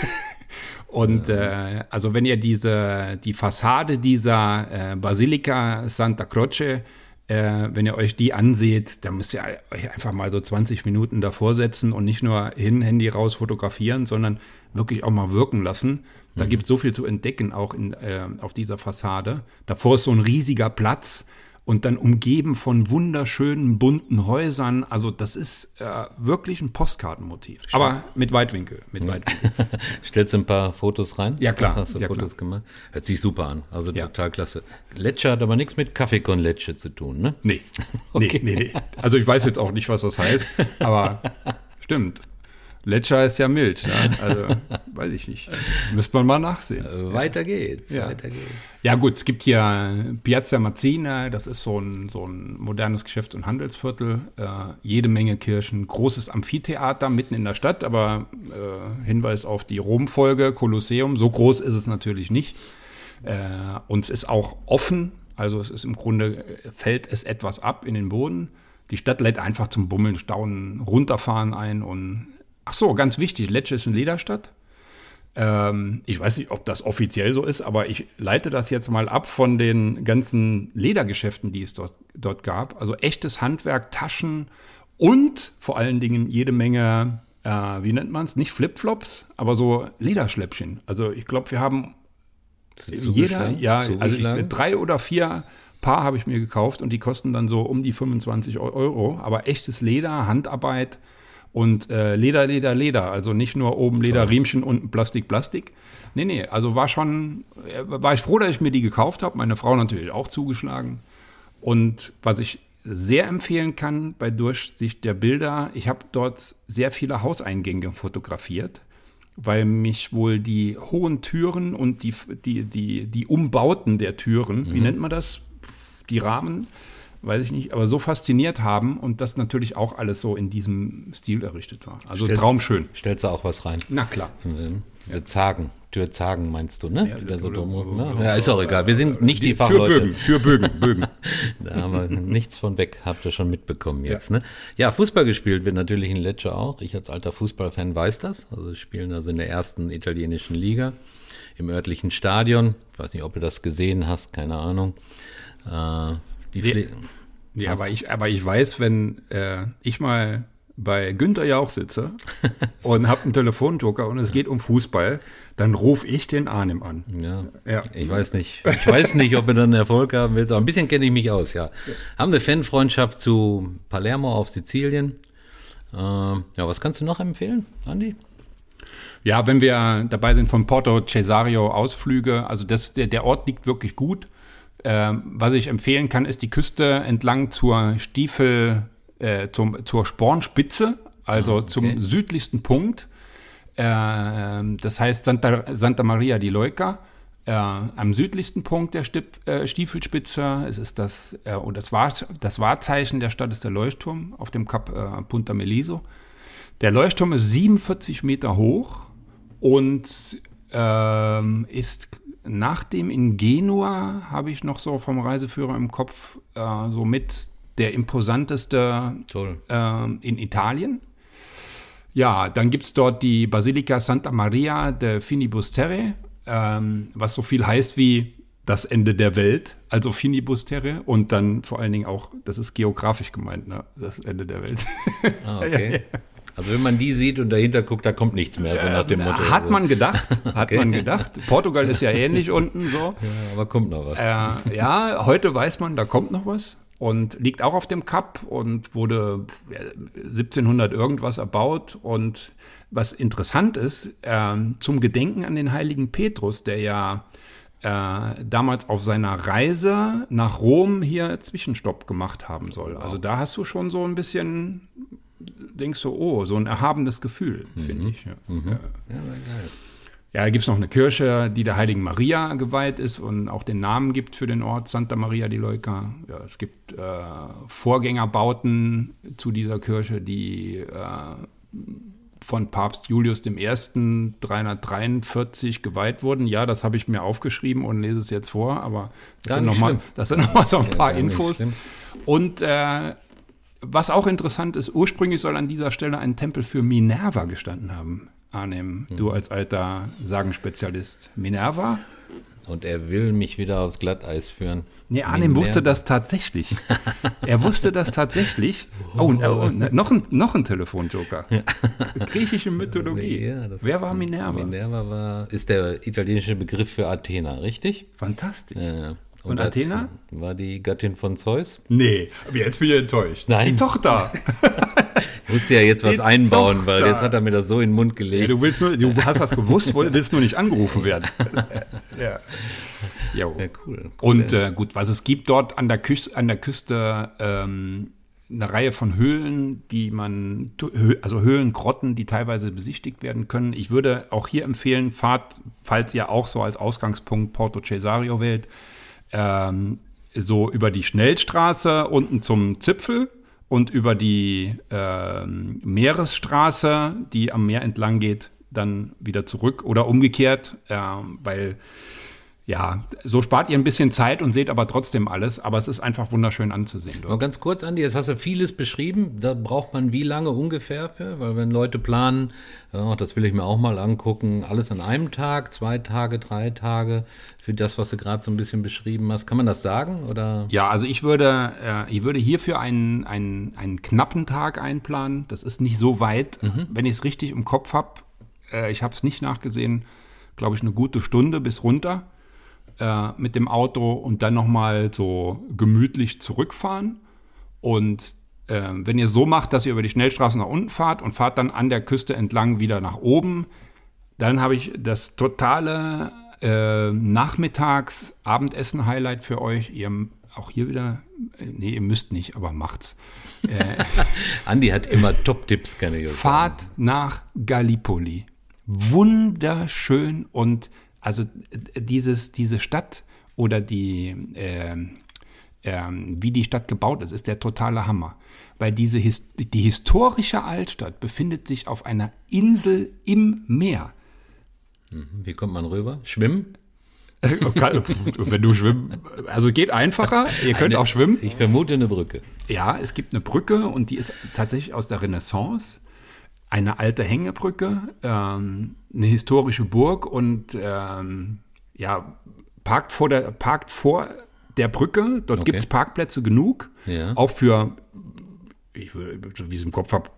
Und äh, also wenn ihr diese die Fassade dieser äh, Basilika Santa Croce äh, wenn ihr euch die anseht, dann müsst ihr euch einfach mal so 20 Minuten davor setzen und nicht nur hin, Handy raus fotografieren, sondern wirklich auch mal wirken lassen. Da mhm. gibt es so viel zu entdecken, auch in, äh, auf dieser Fassade. Davor ist so ein riesiger Platz und dann umgeben von wunderschönen bunten Häusern. Also das ist äh, wirklich ein Postkartenmotiv. Schön. Aber mit Weitwinkel. Mit ja. Weitwinkel. Stellst du ein paar Fotos rein? Ja klar. Hast du ja, Fotos klar. gemacht? Hört sich super an. Also ja. total klasse. Lecce hat aber nichts mit Kaffee con Lecce zu tun, ne? Nee. okay. nee, nee, nee. Also ich weiß jetzt auch nicht, was das heißt, aber Stimmt. Letscher ist ja mild. Ja? Also, weiß ich nicht. Müsste man mal nachsehen. Äh, weiter geht's, Ja. weiter geht's. Ja gut, es gibt hier Piazza Mazzina, das ist so ein, so ein modernes Geschäfts- und Handelsviertel. Äh, jede Menge Kirchen, großes Amphitheater mitten in der Stadt, aber äh, Hinweis auf die Rom-Folge, Kolosseum, so groß ist es natürlich nicht. Äh, und es ist auch offen, also es ist im Grunde, äh, fällt es etwas ab in den Boden. Die Stadt lädt einfach zum Bummeln, Staunen, Runterfahren ein und ach so, ganz wichtig, Lecce ist eine Lederstadt. Ähm, ich weiß nicht, ob das offiziell so ist, aber ich leite das jetzt mal ab von den ganzen Ledergeschäften, die es dort, dort gab. Also echtes Handwerk, Taschen und vor allen Dingen jede Menge, äh, wie nennt man es, nicht Flipflops, aber so Lederschläppchen. Also ich glaube, wir haben jeder, ja, also ich, drei oder vier Paar habe ich mir gekauft und die kosten dann so um die 25 Euro. Aber echtes Leder, Handarbeit und äh, Leder, Leder, Leder. Also nicht nur oben Leder, Riemchen, unten Plastik, Plastik. Nee, nee, also war schon, äh, war ich froh, dass ich mir die gekauft habe. Meine Frau natürlich auch zugeschlagen. Und was ich sehr empfehlen kann bei Durchsicht der Bilder, ich habe dort sehr viele Hauseingänge fotografiert, weil mich wohl die hohen Türen und die, die, die, die Umbauten der Türen, wie nennt man das? Die Rahmen, weiß ich nicht, aber so fasziniert haben und das natürlich auch alles so in diesem Stil errichtet war. Also Stimmt. traumschön. Stellst du auch was rein? Na klar. Diese Zagen, Türzagen meinst du, ne? Ja, Die so oder- ne? Ja, ist auch egal. Wir sind nicht die, Fachleute. Türbögen, Türbögen, Bögen. Da haben wir nichts von weg, habt ihr schon mitbekommen jetzt. Ne? Ja, Fußball gespielt wird natürlich in Lecce auch. Ich als alter Fußballfan weiß das. Also spielen also in der ersten italienischen Liga im örtlichen Stadion. Ich weiß nicht, ob du das gesehen hast, keine Ahnung. Äh, die Pfle- Ja, aber ich, aber ich weiß, wenn äh, ich mal bei Günther Jauch sitze und habe einen Telefonjoker und es geht um Fußball, dann rufe ich den Arnim an. ja. Ja. Ich weiß nicht. Ich weiß nicht, ob er dann Erfolg haben will. Aber ein bisschen kenne ich mich aus, ja. Haben eine Fanfreundschaft zu Palermo auf Sizilien. Äh, ja, was kannst du noch empfehlen, Andi? Ja, wenn wir dabei sind von Porto Cesario Ausflüge, also das, der, der Ort liegt wirklich gut. Ähm, was ich empfehlen kann, ist die Küste entlang zur Stiefel, äh, zum, zur Spornspitze, also zum südlichsten Punkt. Ähm, das heißt Santa, Santa Maria di Leuca. Äh, am südlichsten Punkt der Stip, äh, Stiefelspitze. Es ist das, äh, und das, Wahr, das Wahrzeichen der Stadt ist der Leuchtturm auf dem Kap äh, Punta Meliso. Der Leuchtturm ist 47 Meter hoch und ähm, ist nach dem in Genua, habe ich noch so vom Reiseführer im Kopf, äh, so mit der imposanteste ähm, in Italien. Ja, dann gibt es dort die Basilika Santa Maria de Finibusterre, ähm, was so viel heißt wie das Ende der Welt, also Finibusterre und dann vor allen Dingen auch, das ist geografisch gemeint, ne? das Ende der Welt. Ah, okay. Also wenn man die sieht und dahinter guckt, da kommt nichts mehr, so nach dem Motto. Hat man gedacht, hat Okay. man gedacht. Portugal ist ja ähnlich unten so. Ja, aber kommt noch was. Äh, ja, heute weiß man, da kommt noch was und liegt auch auf dem Kap und wurde ja, 1700 irgendwas erbaut. Und was interessant ist, ähm, zum Gedenken an den heiligen Petrus, der ja äh, damals auf seiner Reise nach Rom hier Zwischenstopp gemacht haben soll. Also da hast du schon so ein bisschen, denkst du, oh, so ein erhabenes Gefühl, finde ich. Ja. Ja. Ja, sehr geil. Ja, da gibt es noch eine Kirche, die der heiligen Maria geweiht ist und auch den Namen gibt für den Ort Santa Maria di Leuca. Ja, es gibt äh, Vorgängerbauten zu dieser Kirche, die äh, von Papst Julius I. 343 geweiht wurden. Ja, das habe ich mir aufgeschrieben und lese es jetzt vor, aber das Gar sind nochmal schlimm. das sind noch mal so ein paar gar nicht Infos. Und äh, was auch interessant ist, ursprünglich soll an dieser Stelle ein Tempel für Minerva gestanden haben. Arnim, Hm. du als alter Sagenspezialist. Minerva? Und er will mich wieder aufs Glatteis führen. Nee, Arnim Minerva. wusste das tatsächlich. er wusste das tatsächlich. Oh, und, oh, und noch, ein, noch ein Telefonjoker. Griechische Mythologie. Ja, Wer war Minerva? Minerva war, ist der italienische Begriff für Athena, richtig? Fantastisch. Ja, ja. Und hat- Athena? War die Gattin von Zeus. Nee, aber jetzt bin ich enttäuscht. Nein. Die Tochter. Ich musste ja jetzt was Die einbauen, weil Tochter. jetzt hat er mir das so in den Mund Ja, gelegt. du, willst nur, du hast was gewusst, willst nur nicht angerufen werden. ja. Jo. Ja, cool. cool. Und äh, gut, was es gibt dort an der, Küste, an der Küste, ähm, eine Reihe von Höhlen, die man, also Höhlengrotten, die teilweise besichtigt werden können. Ich würde auch hier empfehlen, fahrt, falls ihr auch so als Ausgangspunkt Porto Cesario wählt, ähm, so über die Schnellstraße unten zum Zipfel und über die ähm, Meeresstraße, die am Meer entlang geht, dann wieder zurück oder umgekehrt, äh, weil ja, so spart ihr ein bisschen Zeit und seht aber trotzdem alles, aber es ist einfach wunderschön anzusehen. Dort. Mal ganz kurz, Andi, jetzt hast du vieles beschrieben. Da braucht man wie lange ungefähr für? Weil wenn Leute planen, ja, das will ich mir auch mal angucken, alles an einem Tag, zwei Tage, drei Tage, für das, was du gerade so ein bisschen beschrieben hast. Kann man das sagen? Oder? Ja, also ich würde, äh, ich würde hierfür einen, einen, einen knappen Tag einplanen. Das ist nicht so weit. Mhm. Wenn ich es richtig im Kopf habe, äh, ich habe es nicht nachgesehen, glaube ich, eine gute Stunde bis runter äh, mit dem Auto und dann nochmal so gemütlich zurückfahren. Und äh, wenn ihr so macht, dass ihr über die Schnellstraße nach unten fahrt und fahrt dann an der Küste entlang wieder nach oben, dann habe ich das totale äh, Nachmittags-Abendessen-Highlight für euch. Ihr auch hier wieder, äh, nee, ihr müsst nicht, aber macht's. Äh, Andi hat immer Top-Tipps, kann ich Fahrt nach Gallipoli. Wunderschön und also dieses, diese Stadt oder die, äh, äh, wie die Stadt gebaut ist, ist der totale Hammer. Weil diese His die historische Altstadt befindet sich auf einer Insel im Meer. Mhm. Wie kommt man rüber? Schwimmen? Wenn du schwimmen, also geht einfacher. Ihr könnt eine, auch schwimmen. Ich vermute eine Brücke. Ja, es gibt eine Brücke und die ist tatsächlich aus der Renaissance eine alte Hängebrücke, ähm, eine historische Burg und ähm, ja, parkt vor der, parkt vor der Brücke. Dort okay. gibt es Parkplätze genug. Ja. Auch für, ich, wie ich es im Kopf habe,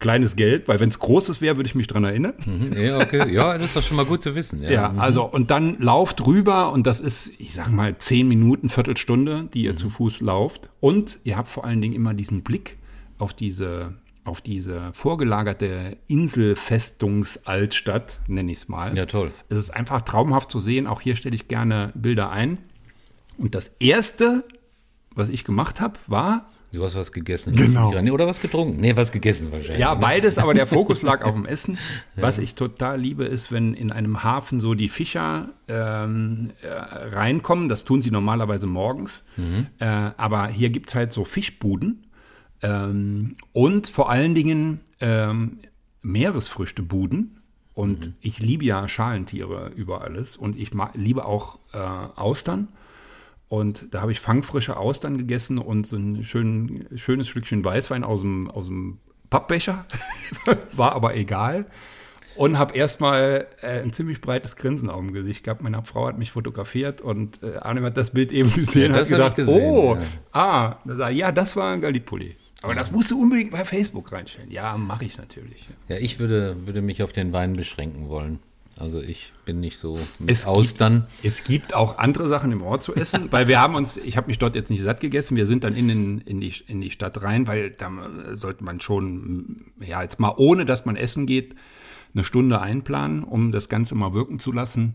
kleines Geld, weil wenn es großes wäre, würde ich mich daran erinnern. Mhm. Ja, okay. Ja, das ist doch schon mal gut zu wissen. Ja, ja mhm. also und dann lauft rüber und das ist, ich sag mal, zehn Minuten, Viertelstunde, die ihr mhm. zu Fuß lauft. Und ihr habt vor allen Dingen immer diesen Blick auf diese auf diese vorgelagerte Inselfestungsaltstadt, nenne ich es mal. Ja, toll. Es ist einfach traumhaft zu sehen. Auch hier stelle ich gerne Bilder ein. Und das Erste, was ich gemacht habe, war. Du hast was gegessen. Genau. Oder was getrunken? Nee, was gegessen wahrscheinlich. Ja, ne? beides, aber der Fokus lag auf dem Essen. Was ich total liebe, ist, wenn in einem Hafen so die Fischer ähm, äh, reinkommen. Das tun sie normalerweise morgens. Mhm. Äh, aber hier gibt es halt so Fischbuden. Ähm, und vor allen Dingen ähm, Meeresfrüchtebuden. Und mhm. ich liebe ja Schalentiere über alles. Und ich liebe auch äh, Austern. Und da habe ich fangfrische Austern gegessen und so ein schön, schönes Stückchen Weißwein aus dem, aus dem Pappbecher. War aber egal. Und habe erstmal äh, ein ziemlich breites Grinsen auf dem Gesicht gehabt. Meine Frau hat mich fotografiert und äh, Arne hat das Bild eben gesehen ja, und hat gedacht, gesehen, oh, ja. ah, ja, das war ein Gallipoli. Aber das musst du unbedingt bei Facebook reinstellen. Ja, mache ich natürlich. Ja, ich würde, würde mich auf den Wein beschränken wollen. Also ich bin nicht so mit es Austern. Gibt, es gibt auch andere Sachen im Ort zu essen, weil wir haben uns, ich habe mich dort jetzt nicht satt gegessen, wir sind dann in, den, in, die, in die Stadt rein, weil da sollte man schon, ja, jetzt mal ohne, dass man essen geht, eine Stunde einplanen, um das Ganze mal wirken zu lassen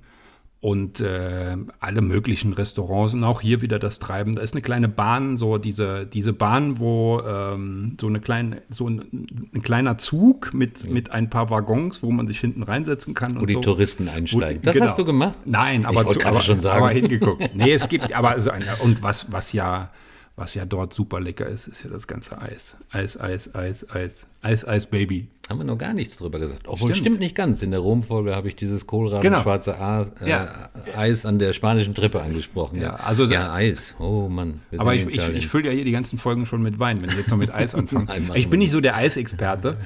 und äh, alle möglichen Restaurants und auch hier wieder das Treiben. Da ist eine kleine Bahn, so diese, diese Bahn, wo ähm, so eine kleine, so ein, ein kleiner Zug mit, ja. mit ein paar Waggons, wo man sich hinten reinsetzen kann. Wo und die so. Touristen einsteigen. Wo, das genau. hast du gemacht? Nein, aber, ich zu, aber, schon sagen. aber hingeguckt. nee, es gibt, aber also ein, und was, was ja was ja dort super lecker ist, ist ja das ganze Eis. Eis, Eis, Eis, Eis. Eis, Eis, Baby. Haben wir noch gar nichts drüber gesagt. Obwohl, stimmt, stimmt nicht ganz. In der Rom-Folge habe ich dieses Kohlraben genau. äh, ja. Eis an der spanischen Treppe angesprochen. Ja, also ja, Eis. Oh Mann. Aber ich, ich, ich fülle ja hier die ganzen Folgen schon mit Wein, wenn ich jetzt noch mit Eis anfange. ich bin nicht so der Eisexperte.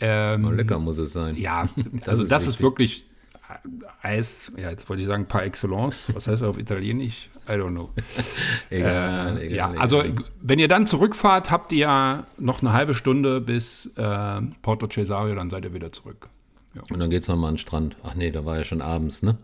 Ähm, oh, lecker muss es sein. Ja, also ist, das ist wirklich Eis, ja, jetzt wollte ich sagen par excellence. Was heißt das auf Italienisch? I don't know. egal, äh, egal, ja, egal. also wenn ihr dann zurückfahrt, habt ihr ja noch eine halbe Stunde bis äh, Porto Cesario, dann seid ihr wieder zurück. Ja. Und dann geht es nochmal an den Strand. Ach nee, da war ja schon abends, ne?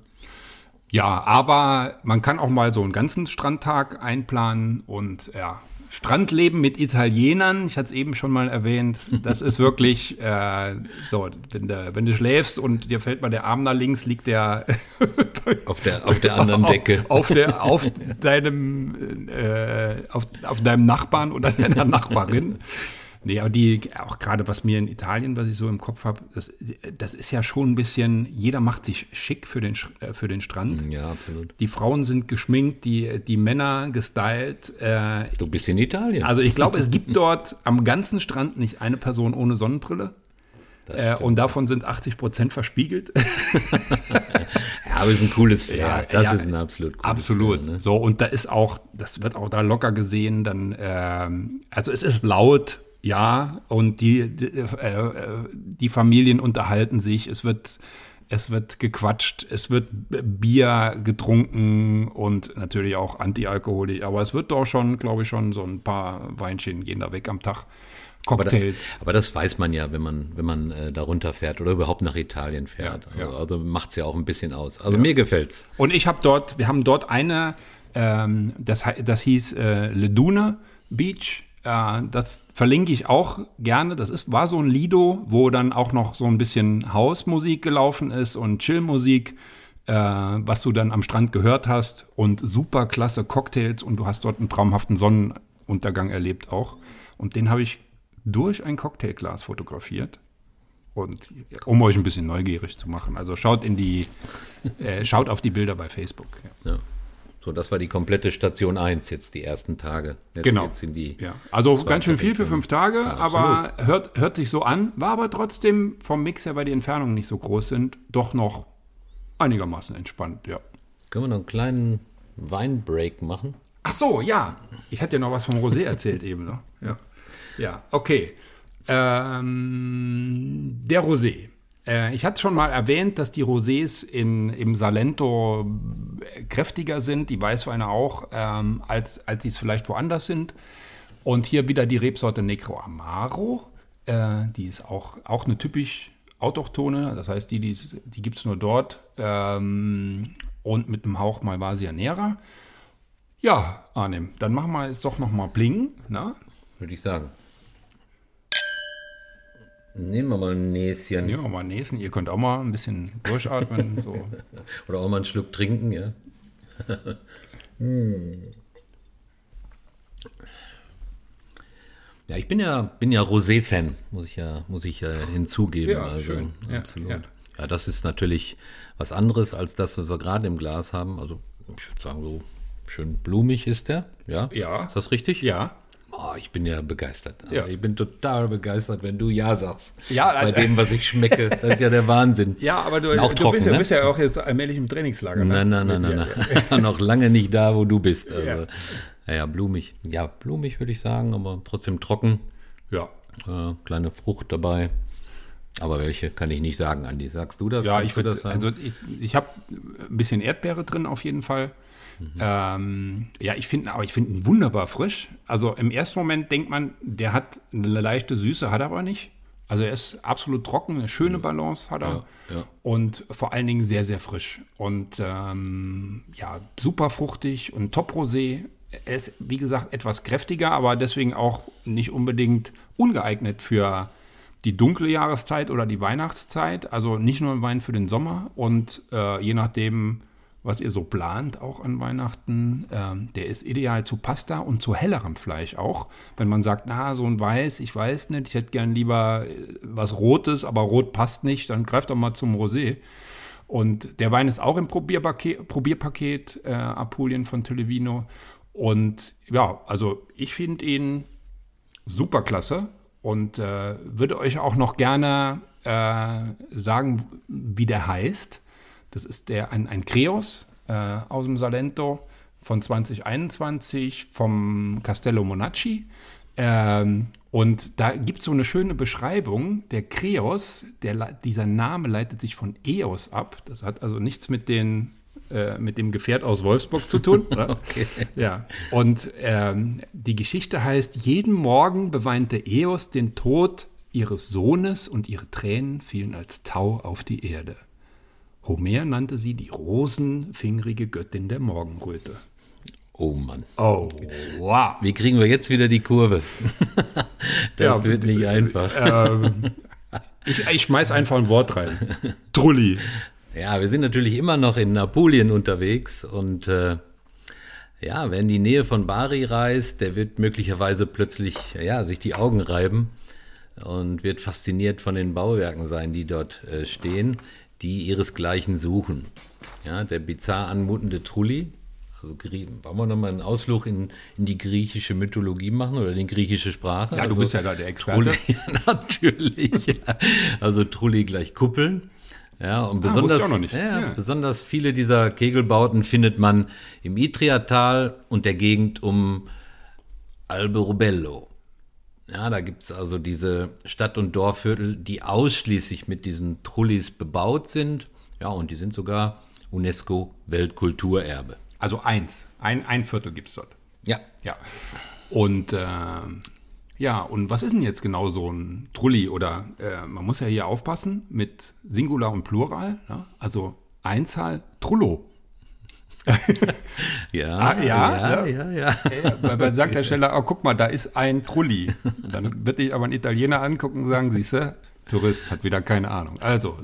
Ja, aber man kann auch mal so einen ganzen Strandtag einplanen und ja, Strandleben mit Italienern, ich hatte es eben schon mal erwähnt, das ist wirklich äh, so, wenn du, wenn du schläfst und dir fällt mal der Arm nach links, liegt der auf der, auf der anderen Decke. Auf, der, auf, deinem, äh, auf, auf deinem Nachbarn oder deiner Nachbarin. Nee, aber die, auch gerade was mir in Italien, was ich so im Kopf habe, das, das ist ja schon ein bisschen, jeder macht sich schick für den, äh, für den Strand. Ja, absolut. Die Frauen sind geschminkt, die, die Männer gestylt. Äh, du bist in Italien. Also ich glaube, es gibt dort am ganzen Strand nicht eine Person ohne Sonnenbrille. Äh, und davon sind 80 Prozent verspiegelt. ja, aber es ist ein cooles Flair. Ja, das ja, ist ein absolut cooles Absolut. Flair, ne? So, und da ist auch, das wird auch da locker gesehen, dann, ähm, also es ist laut, ja, und die, die, äh, die Familien unterhalten sich, es wird, es wird gequatscht, es wird Bier getrunken und natürlich auch Antialkoholik, aber es wird doch schon, glaube ich, schon so ein paar Weinchen gehen da weg am Tag. Cocktails. Aber, da, aber das weiß man ja, wenn man, wenn man äh, da runterfährt oder überhaupt nach Italien fährt. Ja, also, also macht es ja auch ein bisschen aus. Also ja. mir gefällt's. Und ich habe dort, wir haben dort eine, ähm, das, das hieß äh, Ledune Beach äh, das verlinke ich auch gerne. Das ist, war so ein Lido, wo dann auch noch so ein bisschen Hausmusik gelaufen ist und Chillmusik, äh, was du dann am Strand gehört hast und super klasse Cocktails und du hast dort einen traumhaften Sonnenuntergang erlebt auch. Und den habe ich durch ein Cocktailglas fotografiert. Und um euch ein bisschen neugierig zu machen. Also schaut in die, äh, schaut auf die Bilder bei Facebook. Ja. ja. So, das war die komplette Station 1 jetzt die ersten Tage. Jetzt genau. ja. Also ganz schön viel für fünf Tage, ja, aber hört, hört sich so an, war aber trotzdem vom Mix her, weil die Entfernungen nicht so groß sind, doch noch einigermaßen entspannt, ja. Können wir noch einen kleinen Weinbreak machen? Ach so, ja. Ich hatte ja noch was vom Rosé erzählt eben, ne? Ja. Ja, okay. Ähm, der Rosé. Äh, ich hatte schon mal erwähnt, dass die Rosés in, im Salento kräftiger sind, die Weißweine auch, ähm, als, als sie es vielleicht woanders sind. Und hier wieder die Rebsorte Negro Amaro. Äh, die ist auch, auch eine typisch autochtone, das heißt, die, die, die gibt es nur dort. Ähm, und mit einem Hauch Malvasia Nera. Ja, Arnim, dann machen wir es doch nochmal bling, ne? Würde ich sagen. Nehmen wir mal ein Näschen. Nehmen wir mal ein Näschen. Ihr könnt auch mal ein bisschen durchatmen. so. Oder auch mal einen Schluck trinken, ja. hm. Ja, ich bin ja, bin ja Rosé-Fan, muss ich ja, muss ich ja hinzugeben. Ja, also, schön. Absolut. Ja, ja. ja, das ist natürlich was anderes als das, was wir gerade im Glas haben. Also, ich würde sagen, so schön blumig ist der. Ja. Ja. Ist das richtig? Ja. Oh, ich bin ja begeistert. Ja. Ich bin total begeistert, wenn du Ja sagst. Ja, bei dem, was ich schmecke. Das ist ja der Wahnsinn. Ja, aber du, auch du, trocken, bist, ne? du bist, ja auch jetzt allmählich im Trainingslager. Ne? Nein, nein, nein, nein, nein. noch lange nicht da, wo du bist. Also, ja. Naja, blumig. Ja, blumig würde ich sagen, aber trotzdem trocken. Ja. Äh, kleine Frucht dabei. Aber welche kann ich nicht sagen, Andi. Sagst du das? Ja, Kannst ich würde, also ich, ich habe ein bisschen Erdbeere drin auf jeden Fall. Mhm. Ähm, ja, ich finde, aber ich finde ihn wunderbar frisch. Also im ersten Moment denkt man, der hat eine leichte Süße, hat er aber nicht. Also er ist absolut trocken, eine schöne Balance hat er. Ja, ja. Und vor allen Dingen sehr, sehr frisch. Und ähm, ja, super fruchtig und Top-Rosé. Er ist, wie gesagt, etwas kräftiger, aber deswegen auch nicht unbedingt ungeeignet für die dunkle Jahreszeit oder die Weihnachtszeit. Also nicht nur ein Wein für den Sommer. Und äh, je nachdem, was ihr so plant, auch an Weihnachten, ähm, der ist ideal zu Pasta und zu hellerem Fleisch auch. Wenn man sagt, na, so ein Weiß, ich weiß nicht, ich hätte gern lieber äh, was Rotes, aber Rot passt nicht, dann greift doch mal zum Rosé. Und der Wein ist auch im Probierpaket, Probierpaket äh, Apulien von Televino. Und ja, also ich finde ihn super klasse und äh, würde euch auch noch gerne äh, sagen, wie der heißt. Das ist der, ein, ein Creos äh, aus dem Salento von 2021 vom Castello Monacci. Ähm, und da gibt es so eine schöne Beschreibung. Der Creos, der, dieser Name leitet sich von Eos ab. Das hat also nichts mit, den, äh, mit dem Gefährt aus Wolfsburg zu tun. okay. Ja. Und ähm, die Geschichte heißt: Jeden Morgen beweinte Eos den Tod ihres Sohnes und ihre Tränen fielen als Tau auf die Erde. Homer nannte sie die rosenfingerige Göttin der Morgenröte. Oh Mann. Oh, wow. Wie kriegen wir jetzt wieder die Kurve? das Ja, wird nicht einfach. ähm, ich, ich schmeiß einfach ein Wort rein. Trulli. Ja, wir sind natürlich immer noch in Apulien unterwegs und äh, ja, wer in die Nähe von Bari reist, der wird möglicherweise plötzlich ja, sich die Augen reiben und wird fasziniert von den Bauwerken sein, die dort äh, stehen, die ihresgleichen suchen. Ja, der bizarr anmutende Trulli, also Grie- wollen wir nochmal einen Ausflug in, in die griechische Mythologie machen oder in die griechische Sprache? Ja, du Also bist ja da der Experte. Trulli, ja, natürlich. Ja. Also Trulli gleich Kuppeln. Ja, und Ah, besonders, nicht. Ja, Ja. besonders viele dieser Kegelbauten findet man im Itriatal und der Gegend um Alberobello. Ja, da gibt's also diese Stadt- und Dorfviertel, die ausschließlich mit diesen Trullis bebaut sind. Ja, und die sind sogar UNESCO-Weltkulturerbe. Also eins. Ein, ein Viertel gibt es dort. Ja, Ja. Und äh, ja, und was ist denn jetzt genau so ein Trulli? Oder äh, man muss ja hier aufpassen mit Singular und Plural. Ja? Also Einzahl Trullo. ja, Ah, ja, ja, ja, ja. Ja, weil man sagt der Steller, oh, guck mal, da ist ein Trulli. Dann wird dich aber ein Italiener angucken und sagen, siehst du, Tourist hat wieder keine Ahnung. Also,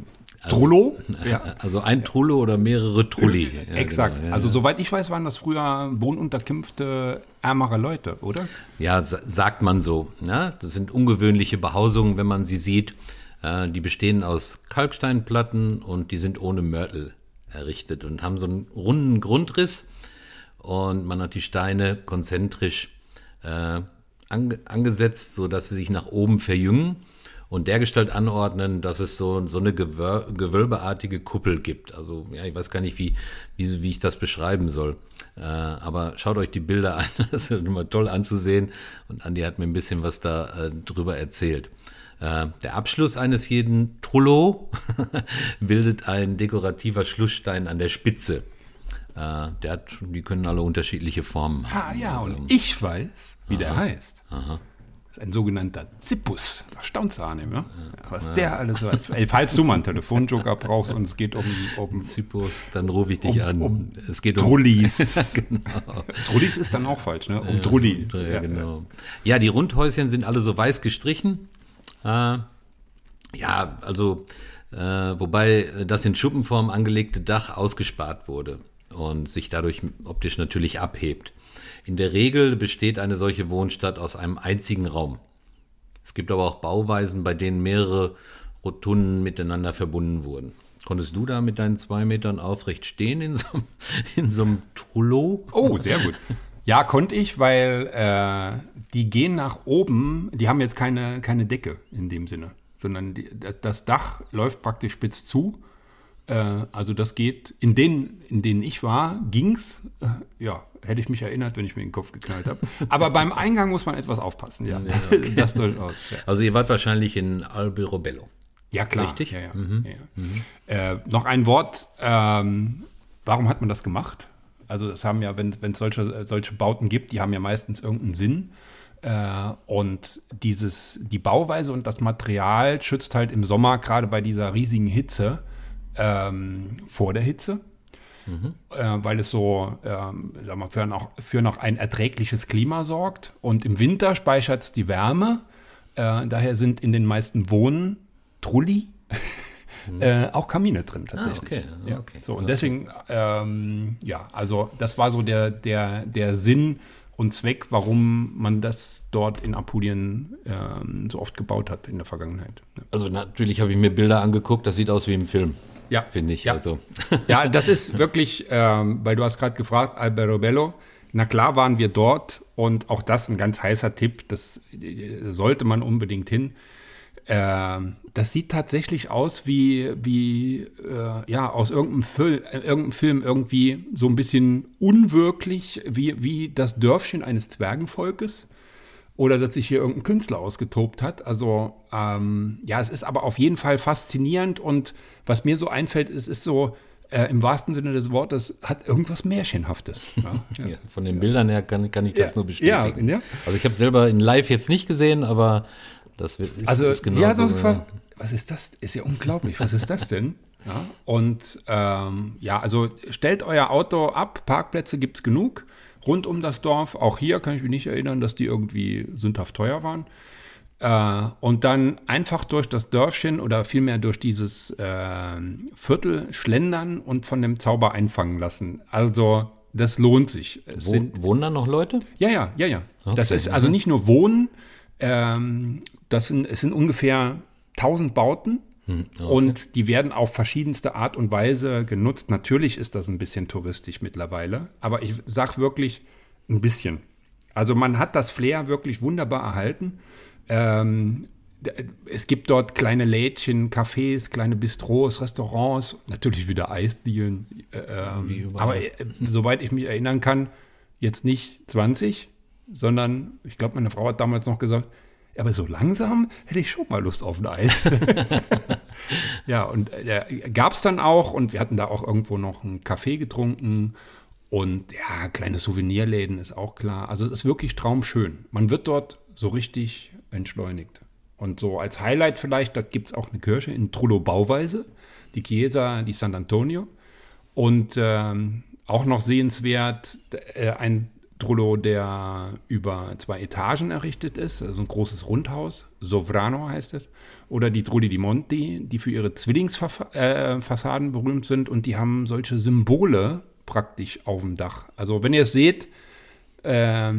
Trullo? Ja. Also ein Trullo oder mehrere Trulli. Ja, Exakt. genau, ja, also ja. soweit ich weiß, waren das früher Wohnunterkünfte ärmerer Leute, oder? Ja, sa- sagt man so. Ne? Das sind ungewöhnliche Behausungen, wenn man sie sieht. Äh, die bestehen aus Kalksteinplatten und die sind ohne Mörtel errichtet und haben so einen runden Grundriss. Und man hat die Steine konzentrisch äh, ange angesetzt, sodass sie sich nach oben verjüngen und dergestalt anordnen, dass es so, so eine Gewör gewölbeartige Kuppel gibt. Also ja, ich weiß gar nicht, wie, wie, wie ich das beschreiben soll. Äh, aber schaut euch die Bilder an, das ist immer toll anzusehen. Und Andi hat mir ein bisschen was da äh, erzählt. Äh, der Abschluss eines jeden Trullo bildet ein dekorativer Schlussstein an der Spitze. Äh, der hat, die können alle unterschiedliche Formen Ah haben. ja, Also, und ich weiß, wie der heißt. Das ist ein sogenannter Zippus. Da staunst du an ihm, ja? Was der alles weiß. Ey, falls du mal einen Telefonjoker brauchst und es geht um, um Zippus, dann rufe ich dich Um- an. um es geht um Trullis. genau. Trullis ist dann auch falsch, ne? Um Trulli. Ja, Ja, genau. Ja, die Rundhäuschen sind alle so weiß gestrichen. Äh, ja, also, äh, wobei äh, das in Schuppenform angelegte Dach ausgespart wurde und sich dadurch optisch natürlich abhebt. In der Regel besteht eine solche Wohnstadt aus einem einzigen Raum. Es gibt aber auch Bauweisen, bei denen mehrere Rotunden miteinander verbunden wurden. Konntest du da mit deinen zwei Metern aufrecht stehen in so, in so einem Trullo? Oh, sehr gut. Ja, konnte ich, weil äh, die gehen nach oben, die haben jetzt keine, keine Decke in dem Sinne, sondern die, das, Dach läuft praktisch spitz zu. Äh, also das geht, in denen, in denen ich war, ging's. Äh, ja, hätte ich mich erinnert, wenn ich mir den Kopf geknallt habe. Aber beim Eingang muss man etwas aufpassen, ja. Das durchaus. Ja. Also ihr wart wahrscheinlich in Alberobello. Ja, klar. Richtig? Ja, ja. Ja, ja. Äh, noch ein Wort. Ähm, warum hat man das gemacht? Also, es haben ja, wenn es solche, solche Bauten gibt, die haben ja meistens irgendeinen Sinn. Äh, und dieses, die Bauweise und das Material schützt halt im Sommer, gerade bei dieser riesigen Hitze, ähm, vor der Hitze. Äh, weil es so ähm, sag mal, für, noch, für noch ein erträgliches Klima sorgt. Und im Winter speichert es die Wärme. Äh, daher sind in den meisten Wohnen Trulli äh, auch Kamine drin tatsächlich. Ah, okay. Ja. Okay. So, und deswegen, ähm, ja, also das war so der, der, der Sinn und Zweck, warum man das dort in Apulien ähm, so oft gebaut hat in der Vergangenheit. Also natürlich habe ich mir Bilder angeguckt, das sieht aus wie im Film, Ja, finde ich. Ja. Also Ja, das ist wirklich, ähm, weil du hast gerade gefragt, Alberobello. Na klar waren wir dort und auch das ein ganz heißer Tipp, das sollte man unbedingt hin. Ähm, das sieht tatsächlich aus wie, wie äh, ja, aus irgendeinem, Fil äh, irgendeinem Film irgendwie so ein bisschen unwirklich, wie, wie das Dörfchen eines Zwergenvolkes oder dass sich hier irgendein Künstler ausgetobt hat. Also ähm, ja, es ist aber auf jeden Fall faszinierend und was mir so einfällt, es ist so äh, im wahrsten Sinne des Wortes hat irgendwas Märchenhaftes. Ja, ja. von den Bildern her kann, kann ich das nur bestätigen. ja. Also ich habe selber in Live jetzt nicht gesehen, aber das ist, Also ist genau wir hatten uns gefragt, was ist das? Ist ja unglaublich, was ist das denn? Ja, und ähm, ja, also stellt euer Auto ab, Parkplätze gibt es genug rund um das Dorf. Auch hier kann ich mich nicht erinnern, dass die irgendwie sündhaft teuer waren. Äh, und dann einfach durch das Dörfchen oder vielmehr durch dieses äh, Viertel schlendern und von dem Zauber einfangen lassen. Also das lohnt sich. Es Wo, sind, wohnen da noch Leute? Ja, ja, ja, ja. Okay, das ist also nicht nur Wohnen, ähm, das sind, es sind ungefähr 1000 Bauten. Hm, okay. Und die werden auf verschiedenste Art und Weise genutzt. Natürlich ist das ein bisschen touristisch mittlerweile, aber ich sage wirklich ein bisschen. Also man hat das Flair wirklich wunderbar erhalten. Ähm, es gibt dort kleine Lädchen, Cafés, kleine Bistros, Restaurants, natürlich wieder Eisdielen. Äh, ähm, aber äh, soweit ich mich erinnern kann, jetzt nicht 20, sondern ich glaube, meine Frau hat damals noch gesagt, aber so langsam hätte ich schon mal Lust auf ein Eis. ja, und äh, gab es dann auch und wir hatten da auch irgendwo noch einen Kaffee getrunken und ja, kleine Souvenirläden ist auch klar. Also es ist wirklich traumschön. Man wird dort so richtig entschleunigt. Und so als Highlight vielleicht, da gibt es auch eine Kirche in Trullo-Bauweise, die Chiesa di San Antonio. Und ähm, auch noch sehenswert äh, ein Trullo, der über zwei Etagen errichtet ist, also ein großes Rundhaus, Sovrano heißt es. Oder die Trulli di Monti, die für ihre Zwillingsfassaden äh, berühmt sind und die haben solche Symbole praktisch auf dem Dach. Also wenn ihr es seht, äh,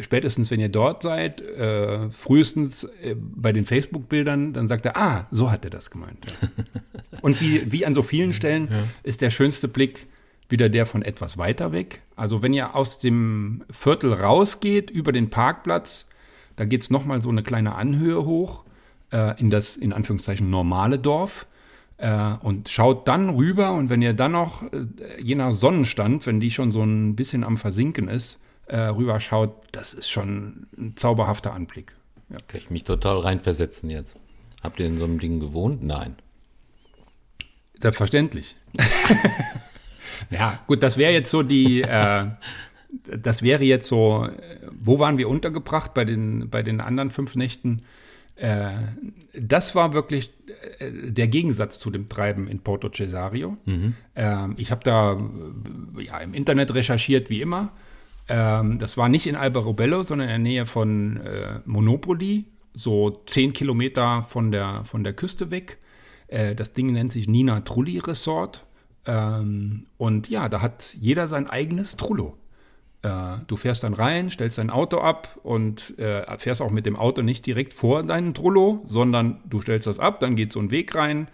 spätestens wenn ihr dort seid, äh, frühestens äh, bei den Facebook-Bildern, dann sagt er, ah, so hat er das gemeint. Und wie, wie an so vielen Stellen ja. ist der schönste Blick wieder der von etwas weiter weg. Also wenn ihr aus dem Viertel rausgeht, über den Parkplatz, da geht es nochmal so eine kleine Anhöhe hoch äh, in das, in Anführungszeichen, normale Dorf. Äh, und schaut dann rüber und wenn ihr dann noch, äh, je nach Sonnenstand, wenn die schon so ein bisschen am Versinken ist, äh, rüberschaut, das ist schon ein zauberhafter Anblick. Ja. Kann ich mich total reinversetzen jetzt. Habt ihr in so einem Ding gewohnt? Nein. Selbstverständlich. ja, gut, das wäre jetzt so die, äh, das wäre jetzt so, wo waren wir untergebracht bei den, bei den anderen fünf Nächten? Äh, das war wirklich äh, der Gegensatz zu dem Treiben in Porto Cesario. Mhm. Äh, ich habe da ja, im Internet recherchiert, wie immer. Ähm, das war nicht in Alberobello, sondern in der Nähe von äh, Monopoly, so zehn Kilometer von der, von der Küste weg. Äh, das Ding nennt sich Nina Trulli Resort. Ähm, und ja, da hat jeder sein eigenes Trullo. Äh, du fährst dann rein, stellst dein Auto ab und äh, fährst auch mit dem Auto nicht direkt vor deinem Trullo, sondern du stellst das ab, dann geht so ein Weg rein.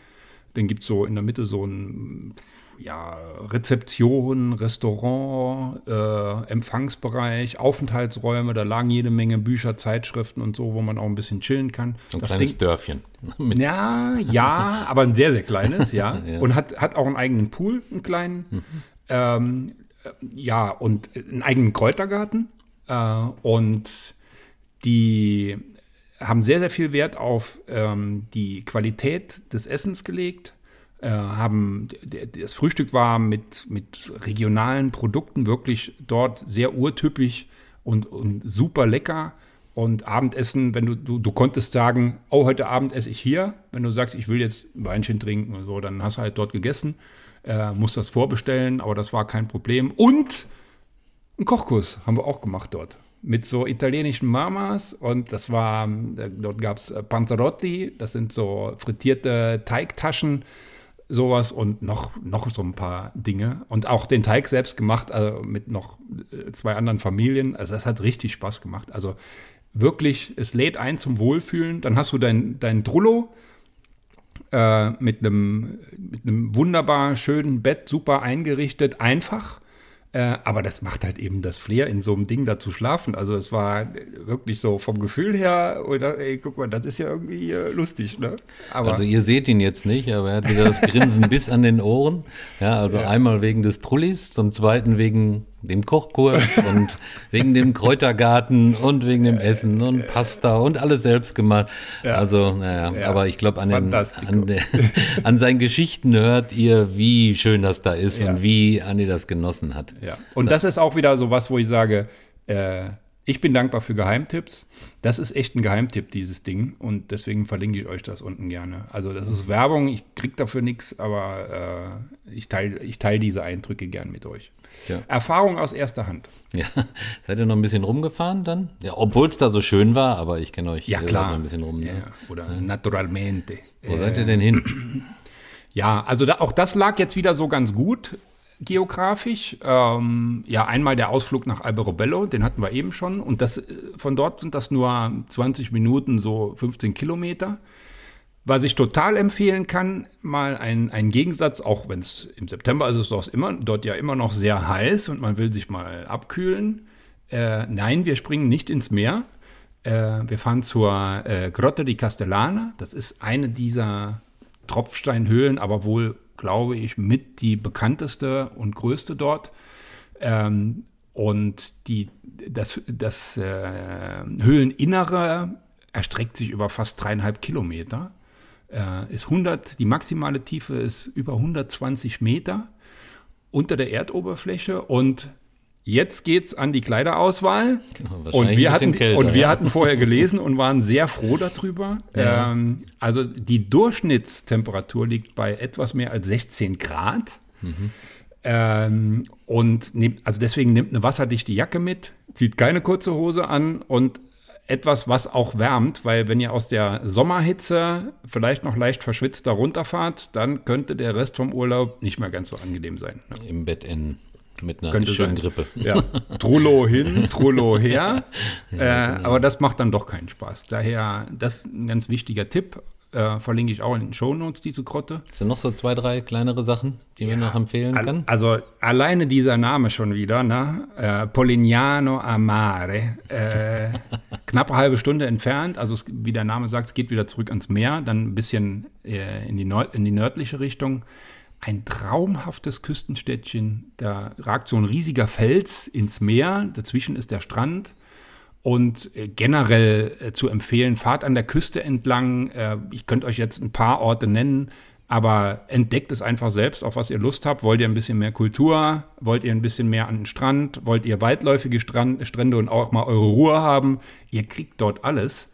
Dann gibt es so in der Mitte so ein ja, Rezeption, Restaurant, äh, Empfangsbereich, Aufenthaltsräume, da lagen jede Menge Bücher, Zeitschriften und so, wo man auch ein bisschen chillen kann. So ein das kleines Ding, Dörfchen. ja, ja, aber ein sehr, sehr kleines, ja. ja. Und hat, hat auch einen eigenen Pool, einen kleinen. Mhm. Ähm, ja, und einen eigenen Kräutergarten. Äh, und die haben sehr, sehr viel Wert auf ähm, die Qualität des Essens gelegt äh, haben, das Frühstück war mit, mit regionalen Produkten wirklich dort sehr urtypisch und, und super lecker. Und Abendessen, wenn du, du, du konntest sagen, oh, heute Abend esse ich hier. Wenn du sagst, ich will jetzt ein Weinchen trinken oder so, dann hast du halt dort gegessen, äh, musst das vorbestellen, aber das war kein Problem. Und einen Kochkurs haben wir auch gemacht dort mit so italienischen Mamas und das war, äh, dort gab es Panzerotti, das sind so frittierte Teigtaschen sowas und noch, noch so ein paar Dinge. Und auch den Teig selbst gemacht, also mit noch äh, zwei anderen Familien. Also das hat richtig Spaß gemacht. Also wirklich, es lädt ein zum Wohlfühlen. Dann hast du dein, dein Drullo äh, mit, einem, mit einem wunderbar schönen Bett, super eingerichtet, einfach. Äh, aber das macht halt eben das Flair, in so einem Ding da zu schlafen. Also es war wirklich so vom Gefühl her, oder ey, guck mal, das ist ja irgendwie äh, lustig, ne? Aber also ihr seht ihn jetzt nicht, aber er hat wieder das Grinsen bis an den Ohren. Ja, also ja. einmal wegen des Trullis, zum zweiten wegen dem Kochkurs und wegen dem Kräutergarten und wegen dem Essen und Pasta und alles selbst gemacht. Ja. Also, naja, ja. aber ich glaube, an, den, an, an seinen Geschichten hört ihr, wie schön das da ist ja. und wie Anni das genossen hat. Ja. Und das ist auch wieder so was, wo ich sage, äh, ich bin dankbar für Geheimtipps. Das ist echt ein Geheimtipp, dieses Ding. Und deswegen verlinke ich euch das unten gerne. Also das ist Werbung, ich kriege dafür nichts, aber äh, ich teile ich teil diese Eindrücke gern mit euch. Ja. Erfahrung aus erster Hand. Ja, seid ihr noch ein bisschen rumgefahren dann? Ja, obwohl es da so schön war, aber ich kenne euch Ja, klar. noch ein bisschen rum. Ne? Ja, oder naturalmente. Wo seid ihr denn hin? Ja, also da, auch das lag jetzt wieder so ganz gut geografisch. Ähm, ja, einmal der Ausflug nach Alberobello, den hatten wir eben schon. Und das, äh, von dort sind das nur 20 Minuten, so 15 Kilometer. Was ich total empfehlen kann, mal ein, ein Gegensatz, auch wenn es im September ist, ist es immer, dort ja immer noch sehr heiß und man will sich mal abkühlen. Äh, nein, wir springen nicht ins Meer. Äh, wir fahren zur äh, Grotte di Castellana. Das ist eine dieser Tropfsteinhöhlen, aber wohl, glaube ich, mit die bekannteste und größte dort. Ähm, und die, das, das äh, Höhleninnere erstreckt sich über fast dreieinhalb Kilometer. Äh, ist 100, die maximale Tiefe ist über 120 Meter unter der Erdoberfläche und jetzt geht's an die Kleiderauswahl. Genau, und wir, hatten, kälter, und wir ja. hatten vorher gelesen und waren sehr froh darüber. Ja. Ähm, also die Durchschnittstemperatur liegt bei etwas mehr als 16 Grad. Ähm, und nehmt, also deswegen nimmt eine wasserdichte Jacke mit, zieht keine kurze Hose an und etwas, was auch wärmt, weil wenn ihr aus der Sommerhitze vielleicht noch leicht verschwitzt da runterfahrt, dann könnte der Rest vom Urlaub nicht mehr ganz so angenehm sein. Ne? Im Bett enden mit einer Könnte schönen sein. Grippe. Ja. Trullo hin, Trullo her. äh, genau. Aber das macht dann doch keinen Spaß. Daher, das ist ein ganz wichtiger Tipp. Äh, verlinke ich auch in den Shownotes, diese Grotte. Sind noch so zwei, drei kleinere Sachen, die man noch empfehlen Al- kann? Also alleine dieser Name schon wieder, ne? Äh, Polignano a Mare. Äh, knapp eine halbe Stunde entfernt. Also es, wie der Name sagt, es geht wieder zurück ans Meer, dann ein bisschen äh, in, die in die nördliche Richtung. Ein traumhaftes Küstenstädtchen. Da ragt so ein riesiger Fels ins Meer. Dazwischen ist der Strand. Und äh, generell äh, zu empfehlen, fahrt an der Küste entlang. Äh, ich könnte euch jetzt ein paar Orte nennen, aber entdeckt es einfach selbst, auf was ihr Lust habt. Wollt ihr ein bisschen mehr Kultur? Wollt ihr ein bisschen mehr an den Strand? Wollt ihr weitläufige Strand, Strände und auch mal eure Ruhe haben? Ihr kriegt dort alles.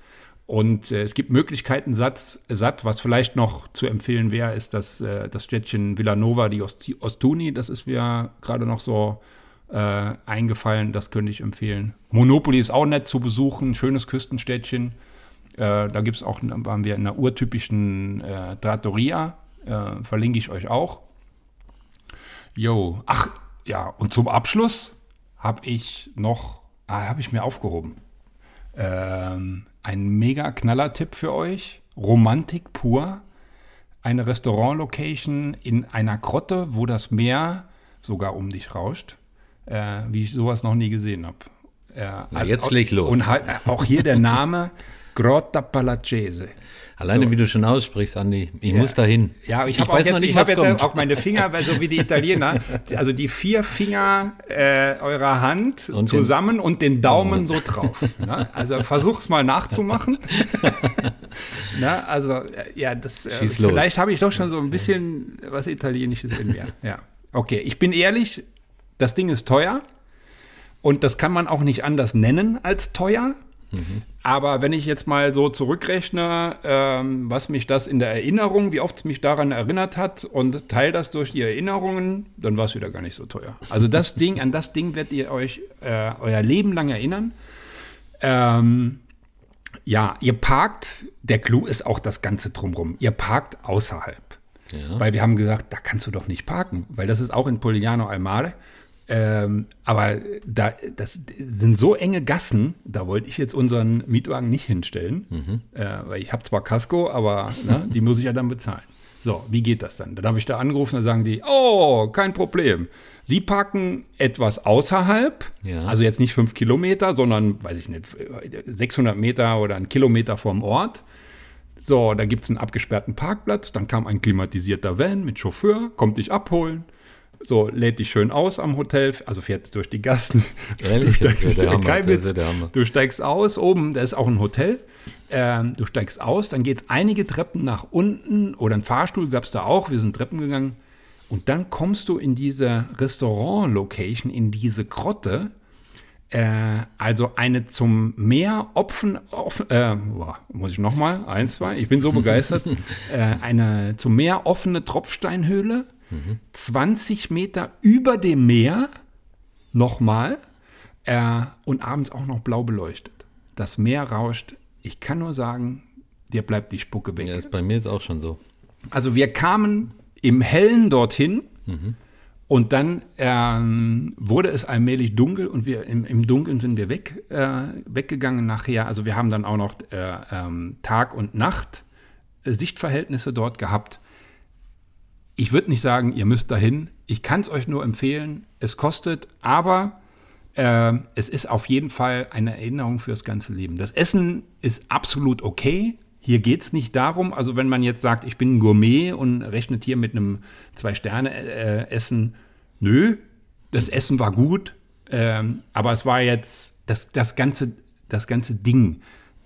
Und äh, es gibt Möglichkeiten satt, satt. Was vielleicht noch zu empfehlen wäre, ist das, äh, das Städtchen Villanova di Osti- Ostuni. Das ist mir gerade noch so äh, eingefallen. Das könnte ich empfehlen. Monopoly ist auch nett zu besuchen. Schönes Küstenstädtchen. Äh, da gibt's auch, da waren wir in einer urtypischen äh, Trattoria. Äh, verlinke ich euch auch. Jo, ach ja, und zum Abschluss habe ich noch, ah, habe ich mir aufgehoben. Ähm, ein mega Knaller-Tipp für euch. Romantik pur. Eine Restaurant-Location in einer Grotte, wo das Meer sogar um dich rauscht. Äh, wie ich sowas noch nie gesehen habe. Äh, Na, jetzt leg los. Und halt, auch hier der Name Grotta Palacese. Alleine wie du schon aussprichst, Andi, ich muss dahin. Ja, ich habe auch weiß jetzt, noch nicht, ich was jetzt kommt. auch meine Finger, weil so wie die Italiener, also die vier Finger äh, eurer Hand Und zusammen und den Daumen so drauf. Ne? Also versuch's mal nachzumachen. Na, also äh, ja, das äh, vielleicht habe ich doch schon so ein bisschen was Italienisches in mir. Ja, okay. Ich bin ehrlich, das Ding ist teuer und das kann man auch nicht anders nennen als teuer. Aber wenn ich jetzt mal so zurückrechne, ähm, was mich das in der Erinnerung, wie oft es mich daran erinnert hat und teile das durch die Erinnerungen, dann war es wieder gar nicht so teuer. Also das Ding, an das Ding werdet ihr euch äh, euer Leben lang erinnern. Ähm, ja, ihr parkt, der Clou ist auch das Ganze drumrum. Ihr parkt außerhalb. Ja. Weil wir haben gesagt, da kannst du doch nicht parken, weil das ist auch in Polignano al Mare. Ähm, aber da, das sind so enge Gassen, da wollte ich jetzt unseren Mietwagen nicht hinstellen, äh, weil ich habe zwar Casco, aber ne, die muss ich ja dann bezahlen. So, wie geht das dann? Dann habe ich da angerufen, da sagen die, oh, kein Problem. Sie parken etwas außerhalb, Ja. also jetzt nicht fünf Kilometer, sondern, weiß ich nicht, 600 Meter oder einen Kilometer vom Ort. So, da gibt es einen abgesperrten Parkplatz, dann kam ein klimatisierter Van mit Chauffeur, kommt dich abholen. So, lädt dich schön aus am Hotel, also fährt durch die Gassen. Ehrlich? Du steigst, der Hammer, kein Witz. Du steigst aus, oben, da ist auch ein Hotel. Ähm, du steigst aus, dann geht es einige Treppen nach unten oder ein Fahrstuhl gab es da auch, wir sind Treppen gegangen. Und dann kommst du in diese Restaurant-Location, in diese Grotte. Äh, also eine zum Meer offen, offen äh, boah, muss ich nochmal, eins, zwei, ich bin so begeistert. äh, eine zum Meer offene Tropfsteinhöhle, 20 Meter über dem Meer, nochmal, äh, und abends auch noch blau beleuchtet. Das Meer rauscht. Ich kann nur sagen, dir bleibt die Spucke weg. Ja, ist bei mir ist auch schon so. Also wir kamen im Hellen dorthin und dann ähm, wurde es allmählich dunkel und wir im, im Dunkeln sind wir weg, äh, weggegangen nachher. Also wir haben dann auch noch äh, ähm, Tag und Nacht äh, Sichtverhältnisse dort gehabt. Ich würde nicht sagen, ihr müsst dahin. Ich kann es euch nur empfehlen. Es kostet, aber äh, es ist auf jeden Fall eine Erinnerung fürs ganze Leben. Das Essen ist absolut okay. Hier geht es nicht darum, also wenn man jetzt sagt, ich bin ein Gourmet und rechnet hier mit einem Zwei-Sterne-Essen, nö, das Essen war gut, ähm, aber es war jetzt, das, das, ganze, das ganze Ding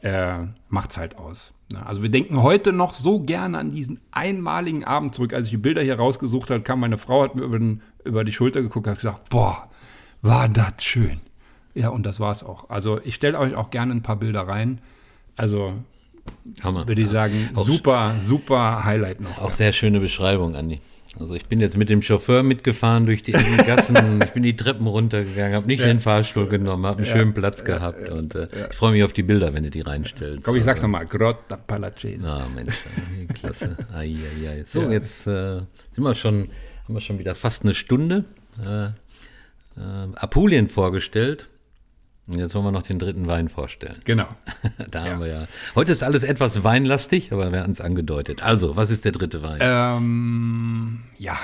äh, es halt aus. Ne? Also wir denken heute noch so gerne an diesen einmaligen Abend zurück. Als ich die Bilder hier rausgesucht habe, kam meine Frau, hat mir über, den, über die Schulter geguckt hat gesagt, boah, war das schön. Ja, und das war es auch. Also ich stelle euch auch gerne ein paar Bilder rein. Also Hammer. würde ich sagen, Auch- super, super Highlight noch. Auch sehr schöne Beschreibung, Andi. Also ich bin jetzt mit dem Chauffeur mitgefahren durch die engen Gassen, ich bin die Treppen runtergegangen, habe nicht den Fahrstuhl genommen, habe einen schönen Platz gehabt und äh, ich freue mich auf die Bilder, wenn du die reinstellst. Komm, ich sag's nochmal, Grotta Palacese. Ah, Mensch, klasse. Ai, ai, ai. So, Ja. jetzt äh, sind wir schon, haben wir schon wieder fast eine Stunde äh, äh, Apulien vorgestellt. Und jetzt wollen wir noch den dritten Wein vorstellen. Genau. Da haben wir ja. Heute ist alles etwas weinlastig, aber wir hatten es angedeutet. Also, was ist der dritte Wein? Ähm, ja,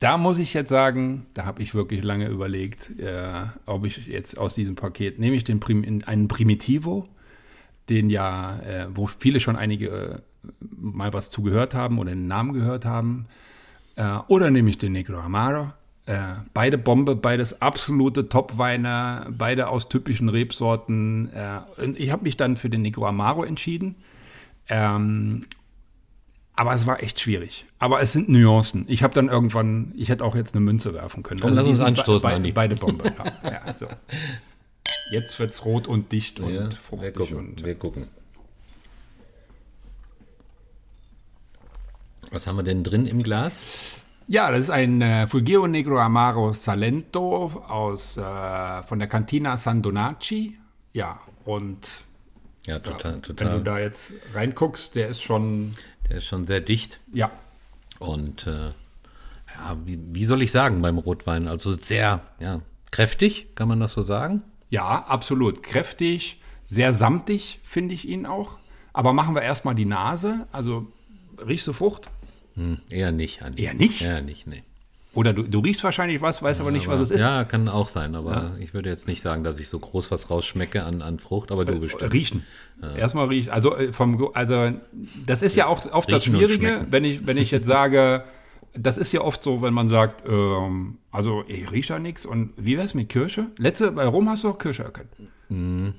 da muss ich jetzt sagen, da habe ich wirklich lange überlegt, äh, ob ich jetzt aus diesem Paket, nehme ich den Prim in einen Primitivo, den ja, äh, wo viele schon einige äh, mal was zugehört haben oder den Namen gehört haben, äh, oder nehme ich den Negro Amaro. Äh, beide Bombe, beides absolute Top-Weine, beide aus typischen Rebsorten. Äh, und ich habe mich dann für den Negro Amaro entschieden. Ähm, aber es war echt schwierig. Aber es sind Nuancen. Ich habe dann irgendwann, ich hätte auch jetzt eine Münze werfen können. Komm, lass uns anstoßen, be Andi. Beide Bombe. Ja, ja, so. Jetzt wird's rot und dicht und Ja, wir fruchtig. gucken. Und, wir gucken. Was haben wir denn drin im Glas? Ja, das ist ein äh, Fulgiro Negro Amaro Salento aus, äh, von der Cantina San Donaci. Ja, und Ja, total, wenn du total. da jetzt reinguckst, der ist schon, Der ist schon sehr dicht. ja, Und äh, ja, wie, wie soll ich sagen beim Rotwein? Also sehr ja, kräftig, kann man das so sagen? Ja, absolut. Kräftig, sehr samtig finde ich ihn auch. Aber machen wir erstmal die Nase. Also riechst du Frucht? Hm, eher nicht. Andi. Eher nicht? Eher nicht, nee. Oder du, du riechst wahrscheinlich was, weißt aber nicht, was Aber- es ist. Ja, kann auch sein, aber ich würde jetzt nicht sagen, dass ich so groß was rausschmecke an, an Frucht, aber du bestimmt. Riechen. Erstmal riechen. Also äh, vom, also das ist ja auch oft das Riechen und Schwierige, wenn ich, wenn ich jetzt sage, das ist ja oft so, wenn man sagt, ähm, also ich rieche da nichts und wie wär's mit Kirsche? Letzte, bei Rom hast du auch Kirsche erkannt. Ja. Mhm.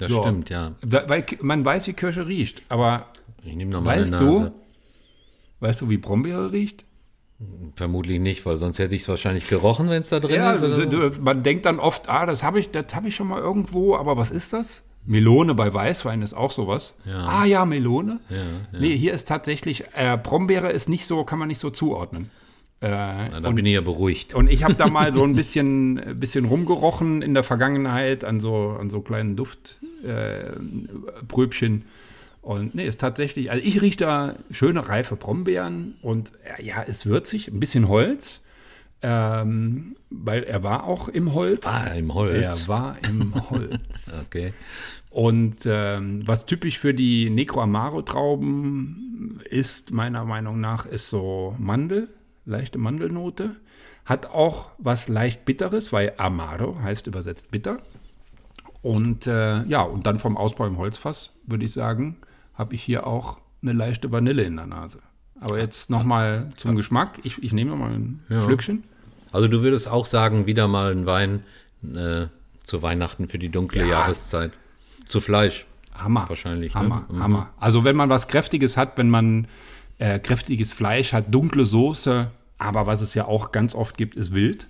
Das stimmt, ja. Da, weil man weiß, wie Kirsche riecht, aber Ich nehme noch mal eine weißt Nase. du, weißt du, wie Brombeere riecht? Vermutlich nicht, weil sonst hätte ich es wahrscheinlich gerochen, wenn es da drin Ja, ist. Oder man denkt dann oft, ah, das habe ich, das habe ich schon mal irgendwo, aber was ist das? Melone bei Weißwein ist auch sowas. Ja. Ah ja, Melone. Ja, ja. Nee, hier ist tatsächlich, äh, Brombeere ist nicht so, kann man nicht so zuordnen. Äh, Na, da bin ich ja beruhigt. und ich habe da mal so ein bisschen, äh, bisschen rumgerochen in der Vergangenheit an so, an so kleinen Duftpröbchen. Äh. Und nee, ist tatsächlich, also ich rieche da schöne reife Brombeeren und äh, ja, ist würzig, ein bisschen Holz, ähm, weil er war auch im Holz. Ah, im Holz. Er war im Holz. Okay. Und ähm, was typisch für die Negro Amaro Trauben ist, meiner Meinung nach, ist so Mandel, leichte Mandelnote. Hat auch was leicht Bitteres, weil Amaro heißt übersetzt bitter. Und äh, ja, und dann vom Ausbau im Holzfass, würde ich sagen, habe ich hier auch eine leichte Vanille in der Nase. Aber jetzt nochmal zum Geschmack. Ich, ich nehme mal ein Schlückchen. Also du würdest auch sagen, wieder mal ein Wein äh, zu Weihnachten für die dunkle Ja. Jahreszeit. Zu Fleisch. Hammer. Wahrscheinlich, ne? Hammer, Mhm. Hammer. Also wenn man was Kräftiges hat, wenn man äh, kräftiges Fleisch hat, dunkle Soße, aber was es ja auch ganz oft gibt, ist Wild.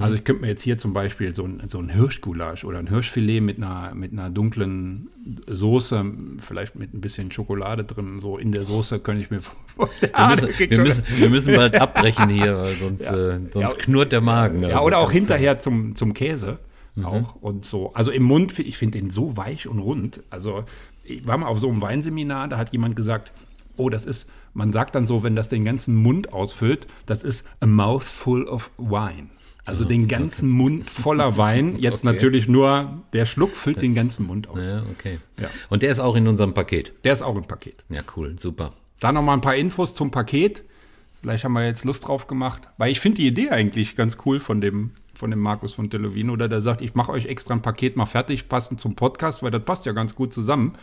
Also ich könnte mir jetzt hier zum Beispiel so ein, so ein Hirschgulasch oder ein Hirschfilet mit einer, mit einer dunklen Soße, vielleicht mit ein bisschen Schokolade drin, so in der Soße könnte ich mir Wir müssen, wir, müssen, wir müssen bald abbrechen hier, weil sonst, äh, sonst Ja. knurrt der Magen. Ja, Also oder auch hinterher zum, zum Käse auch und so. Also im Mund, ich finde den so weich und rund. Also ich war mal auf so einem Weinseminar, da hat jemand gesagt, oh, das ist, man sagt dann so, wenn das den ganzen Mund ausfüllt, das ist a mouthful of wine. Also den ganzen Mund voller Wein. Jetzt Okay. natürlich nur, der Schluck füllt den ganzen Mund aus. Ja, okay. Ja. Und der ist auch in unserem Paket. Der ist auch im Paket. Ja, cool, super. Da noch mal ein paar Infos zum Paket. Vielleicht haben wir jetzt Lust drauf gemacht. Weil ich finde die Idee eigentlich ganz cool von dem, von dem Markus von Televino, oder der sagt, ich mache euch extra ein Paket mal fertig, passend zum Podcast, weil das passt ja ganz gut zusammen.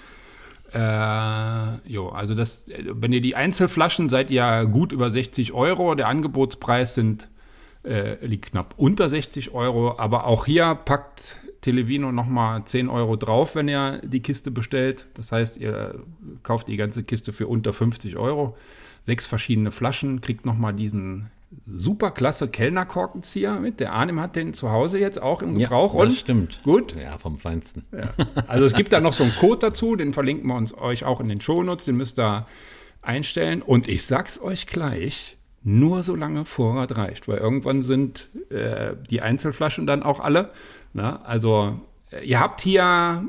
Äh, jo, also das, wenn ihr die Einzelflaschen seid ihr gut über 60 Euro. Der Angebotspreis sind, äh, liegt knapp unter 60 Euro. Aber auch hier packt Televino nochmal 10 Euro drauf, wenn ihr die Kiste bestellt. Das heißt, ihr kauft die ganze Kiste für unter 50 Euro. Sechs verschiedene Flaschen, kriegt nochmal diesen super klasse Kellnerkorkenzieher mit. Der Arnim hat den zu Hause jetzt auch im Gebrauch. ja, das und stimmt. Gut. Ja, vom Feinsten. Also es gibt da noch so einen Code dazu, den verlinken wir uns euch auch in den Shownotes, den müsst ihr einstellen. Und ich sag's euch gleich, nur solange Vorrat reicht, weil irgendwann sind äh, die Einzelflaschen dann auch alle. Na, also äh, ihr habt hier,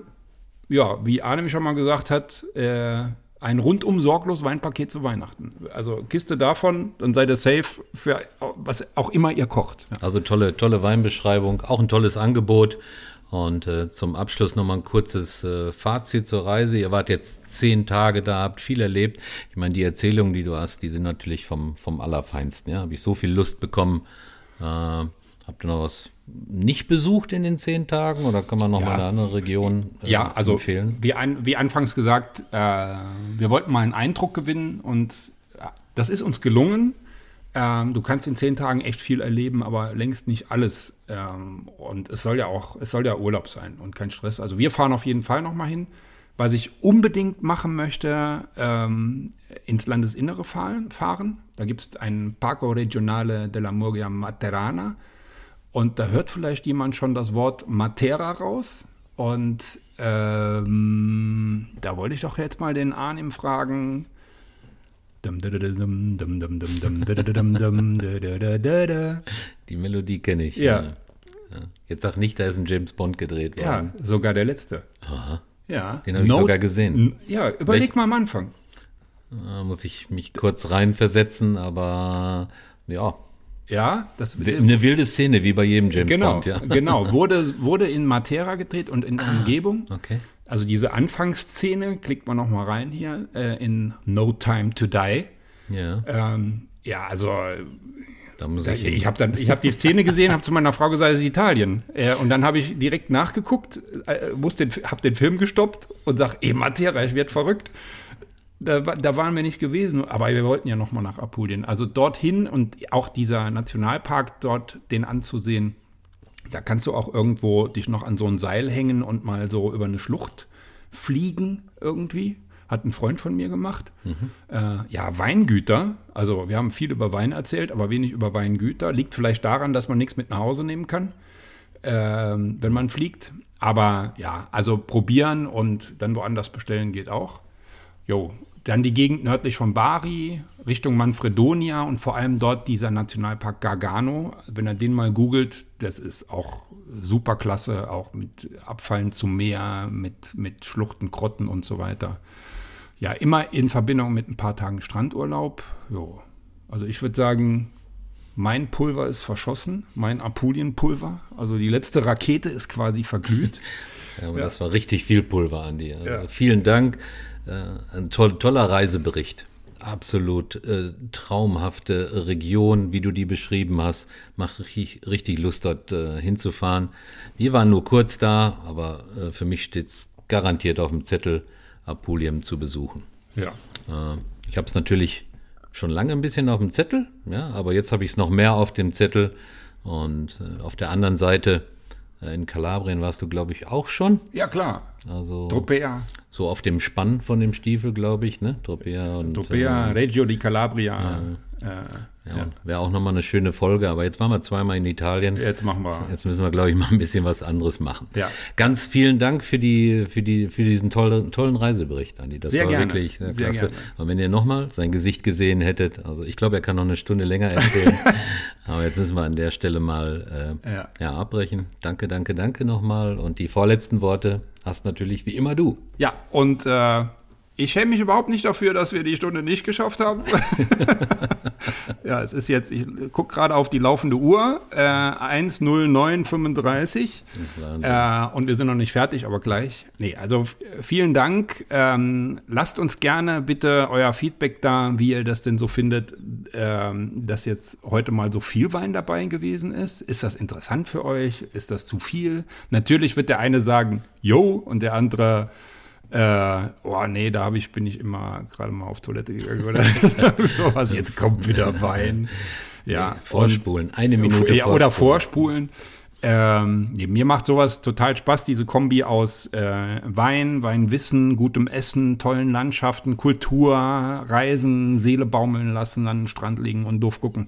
ja, wie Arne schon mal gesagt hat, äh, ein rundum sorglos Weinpaket zu Weihnachten. Also Kiste davon, dann seid ihr safe für was auch immer ihr kocht. Ja. Also tolle, tolle Weinbeschreibung, auch ein tolles Angebot. Und äh, zum Abschluss nochmal ein kurzes äh, Fazit zur Reise. Ihr wart jetzt zehn Tage da, habt viel erlebt. Ich meine, die Erzählungen, die du hast, die sind natürlich vom, vom Allerfeinsten. Ja, habe ich so viel Lust bekommen. Äh, habt ihr noch was nicht besucht in den zehn Tagen oder kann man noch Ja. mal eine andere Region äh, Ja, also empfehlen? Wie, ein, wie anfangs gesagt, äh, wir wollten mal einen Eindruck gewinnen und äh, das ist uns gelungen. Ähm, du kannst in zehn Tagen echt viel erleben, aber längst nicht alles. Ähm, und es soll ja auch, es soll ja Urlaub sein und kein Stress. Also wir fahren auf jeden Fall noch mal hin. Was ich unbedingt machen möchte, ähm, ins Landesinnere fahren. fahren. Da gibt es einen Parco Regionale della Murgia Materana. Und da hört vielleicht jemand schon das Wort Matera raus. Und ähm, da wollte ich doch jetzt mal den Arnim fragen. Die Melodie kenne ich. Ja. Ja. Jetzt sag nicht, da ist ein James Bond gedreht Ja, worden. sogar der letzte. Ja. Den hab ich sogar gesehen. Ja, überleg Welch- mal am Anfang. Da muss ich mich kurz reinversetzen, aber ja, Ja, das eine wilde Szene wie bei jedem James genau, Bond, ja. genau. Wurde, wurde in Matera gedreht und in Umgebung. Okay. Also diese Anfangsszene, klickt man noch mal rein hier, äh, in No Time to Die. Ja, Ähm, ja, also da Da- ich. Ich habe dann, ich habe die Szene gesehen, habe zu meiner Frau gesagt, es ist Italien. Äh, und dann habe ich direkt nachgeguckt, äh, muss den, habe den Film gestoppt und sag, eh Matera, ich werd verrückt. Da, da waren wir nicht gewesen, aber wir wollten ja noch mal nach Apulien. Also dorthin und auch dieser Nationalpark dort, den anzusehen, da kannst du auch irgendwo dich noch an so ein Seil hängen und mal so über eine Schlucht fliegen irgendwie. Hat ein Freund von mir gemacht. Äh, ja, Weingüter. Also wir haben viel über Wein erzählt, aber wenig über Weingüter. Liegt vielleicht daran, dass man nichts mit nach Hause nehmen kann, ähm, wenn man fliegt. Aber ja, also probieren und dann woanders bestellen geht auch. Jo, dann die Gegend nördlich von Bari, Richtung Manfredonia und vor allem dort dieser Nationalpark Gargano. Wenn er den mal googelt, das ist auch super klasse, auch mit Abfallen zum Meer, mit, mit Schluchten, Krotten und so weiter. Ja, immer in Verbindung mit ein paar Tagen Strandurlaub. Jo. Also ich würde sagen, mein Pulver ist verschossen, mein Apulienpulver. Also die letzte Rakete ist quasi verglüht. Ja, aber das war richtig viel Pulver, Andi. Also Vielen Dank. Äh, ein toll, toller Reisebericht. Absolut äh, traumhafte Region, wie du die beschrieben hast. Macht richtig, richtig Lust, dort äh, hinzufahren. Wir waren nur kurz da, aber äh, für mich steht es garantiert auf dem Zettel, Apulien zu besuchen. ja. Äh, ich habe es natürlich schon lange ein bisschen auf dem Zettel, ja, aber jetzt habe ich es noch mehr auf dem Zettel. Und äh, auf der anderen Seite, in Kalabrien warst du, glaube ich, auch schon. Ja, klar. Also Tropea. so auf dem Spann von dem Stiefel, glaube ich, ne? Tropea und Tropea, äh, Reggio di Calabria. ja, ja. Wäre auch nochmal eine schöne Folge, aber jetzt waren wir zweimal in Italien. Jetzt machen wir. Jetzt müssen wir, glaube ich, mal ein bisschen was anderes machen. Ja. Ganz vielen Dank für, die, für, die, für diesen tollen, tollen Reisebericht, Andi. Das sehr war gerne. wirklich sehr, sehr klasse. Gerne. Und wenn ihr nochmal sein Gesicht gesehen hättet, also ich glaube, er kann noch eine Stunde länger erzählen. aber jetzt müssen wir an der Stelle mal äh, ja. ja, abbrechen. Danke, danke, danke nochmal. Und die vorletzten Worte hast natürlich wie immer du. Ja, und äh, ich schäme mich überhaupt nicht dafür, dass wir die Stunde nicht geschafft haben. ja, es ist jetzt, ich gucke gerade auf die laufende Uhr, äh, 1.09.35 äh, und wir sind noch nicht fertig, aber gleich. Nee, also vielen Dank. Ähm, lasst uns gerne bitte euer Feedback da, wie ihr das denn so findet, ähm, dass jetzt heute mal so viel Wein dabei gewesen ist. Ist das interessant für euch? Ist das zu viel? Natürlich wird der eine sagen, yo, und der andere äh, oh nee, da ich, bin ich immer gerade mal auf Toilette gegangen oder sowas. Jetzt kommt wieder Wein. Ja, vorspulen, eine Minute. Ja, oder vorspulen. Ähm, nee, mir macht sowas total Spaß, diese Kombi aus äh, Wein, Weinwissen, gutem Essen, tollen Landschaften, Kultur, Reisen, Seele baumeln lassen, an den Strand liegen und doof gucken.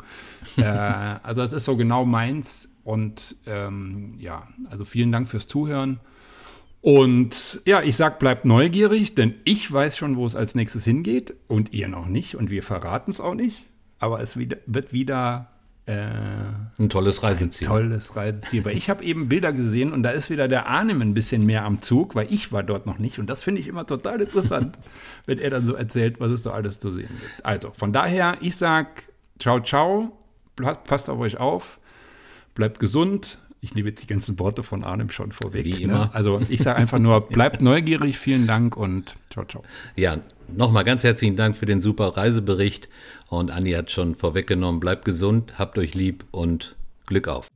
äh, also das ist so genau meins. Und ähm, ja, also vielen Dank fürs Zuhören. Und ja, ich sag, bleibt neugierig, denn ich weiß schon, wo es als nächstes hingeht und ihr noch nicht und wir verraten es auch nicht. Aber es wieder, wird wieder äh, ein tolles Reiseziel. Ein tolles Reiseziel. Weil ich habe eben Bilder gesehen und da ist wieder der Arnim ein bisschen mehr am Zug, weil ich war dort noch nicht. Und das finde ich immer total interessant, wenn er dann so erzählt, was es da alles zu sehen gibt. Also, von daher, ich sag ciao, ciao, passt auf euch auf, bleibt gesund, ich nehme jetzt die ganzen Worte von Arnim schon vorweg. Wie immer. Ne? Also ich sage einfach nur, bleibt neugierig, vielen Dank und ciao, ciao. Ja, nochmal ganz herzlichen Dank für den super Reisebericht. Und Andi hat schon vorweggenommen, bleibt gesund, habt euch lieb und Glück auf.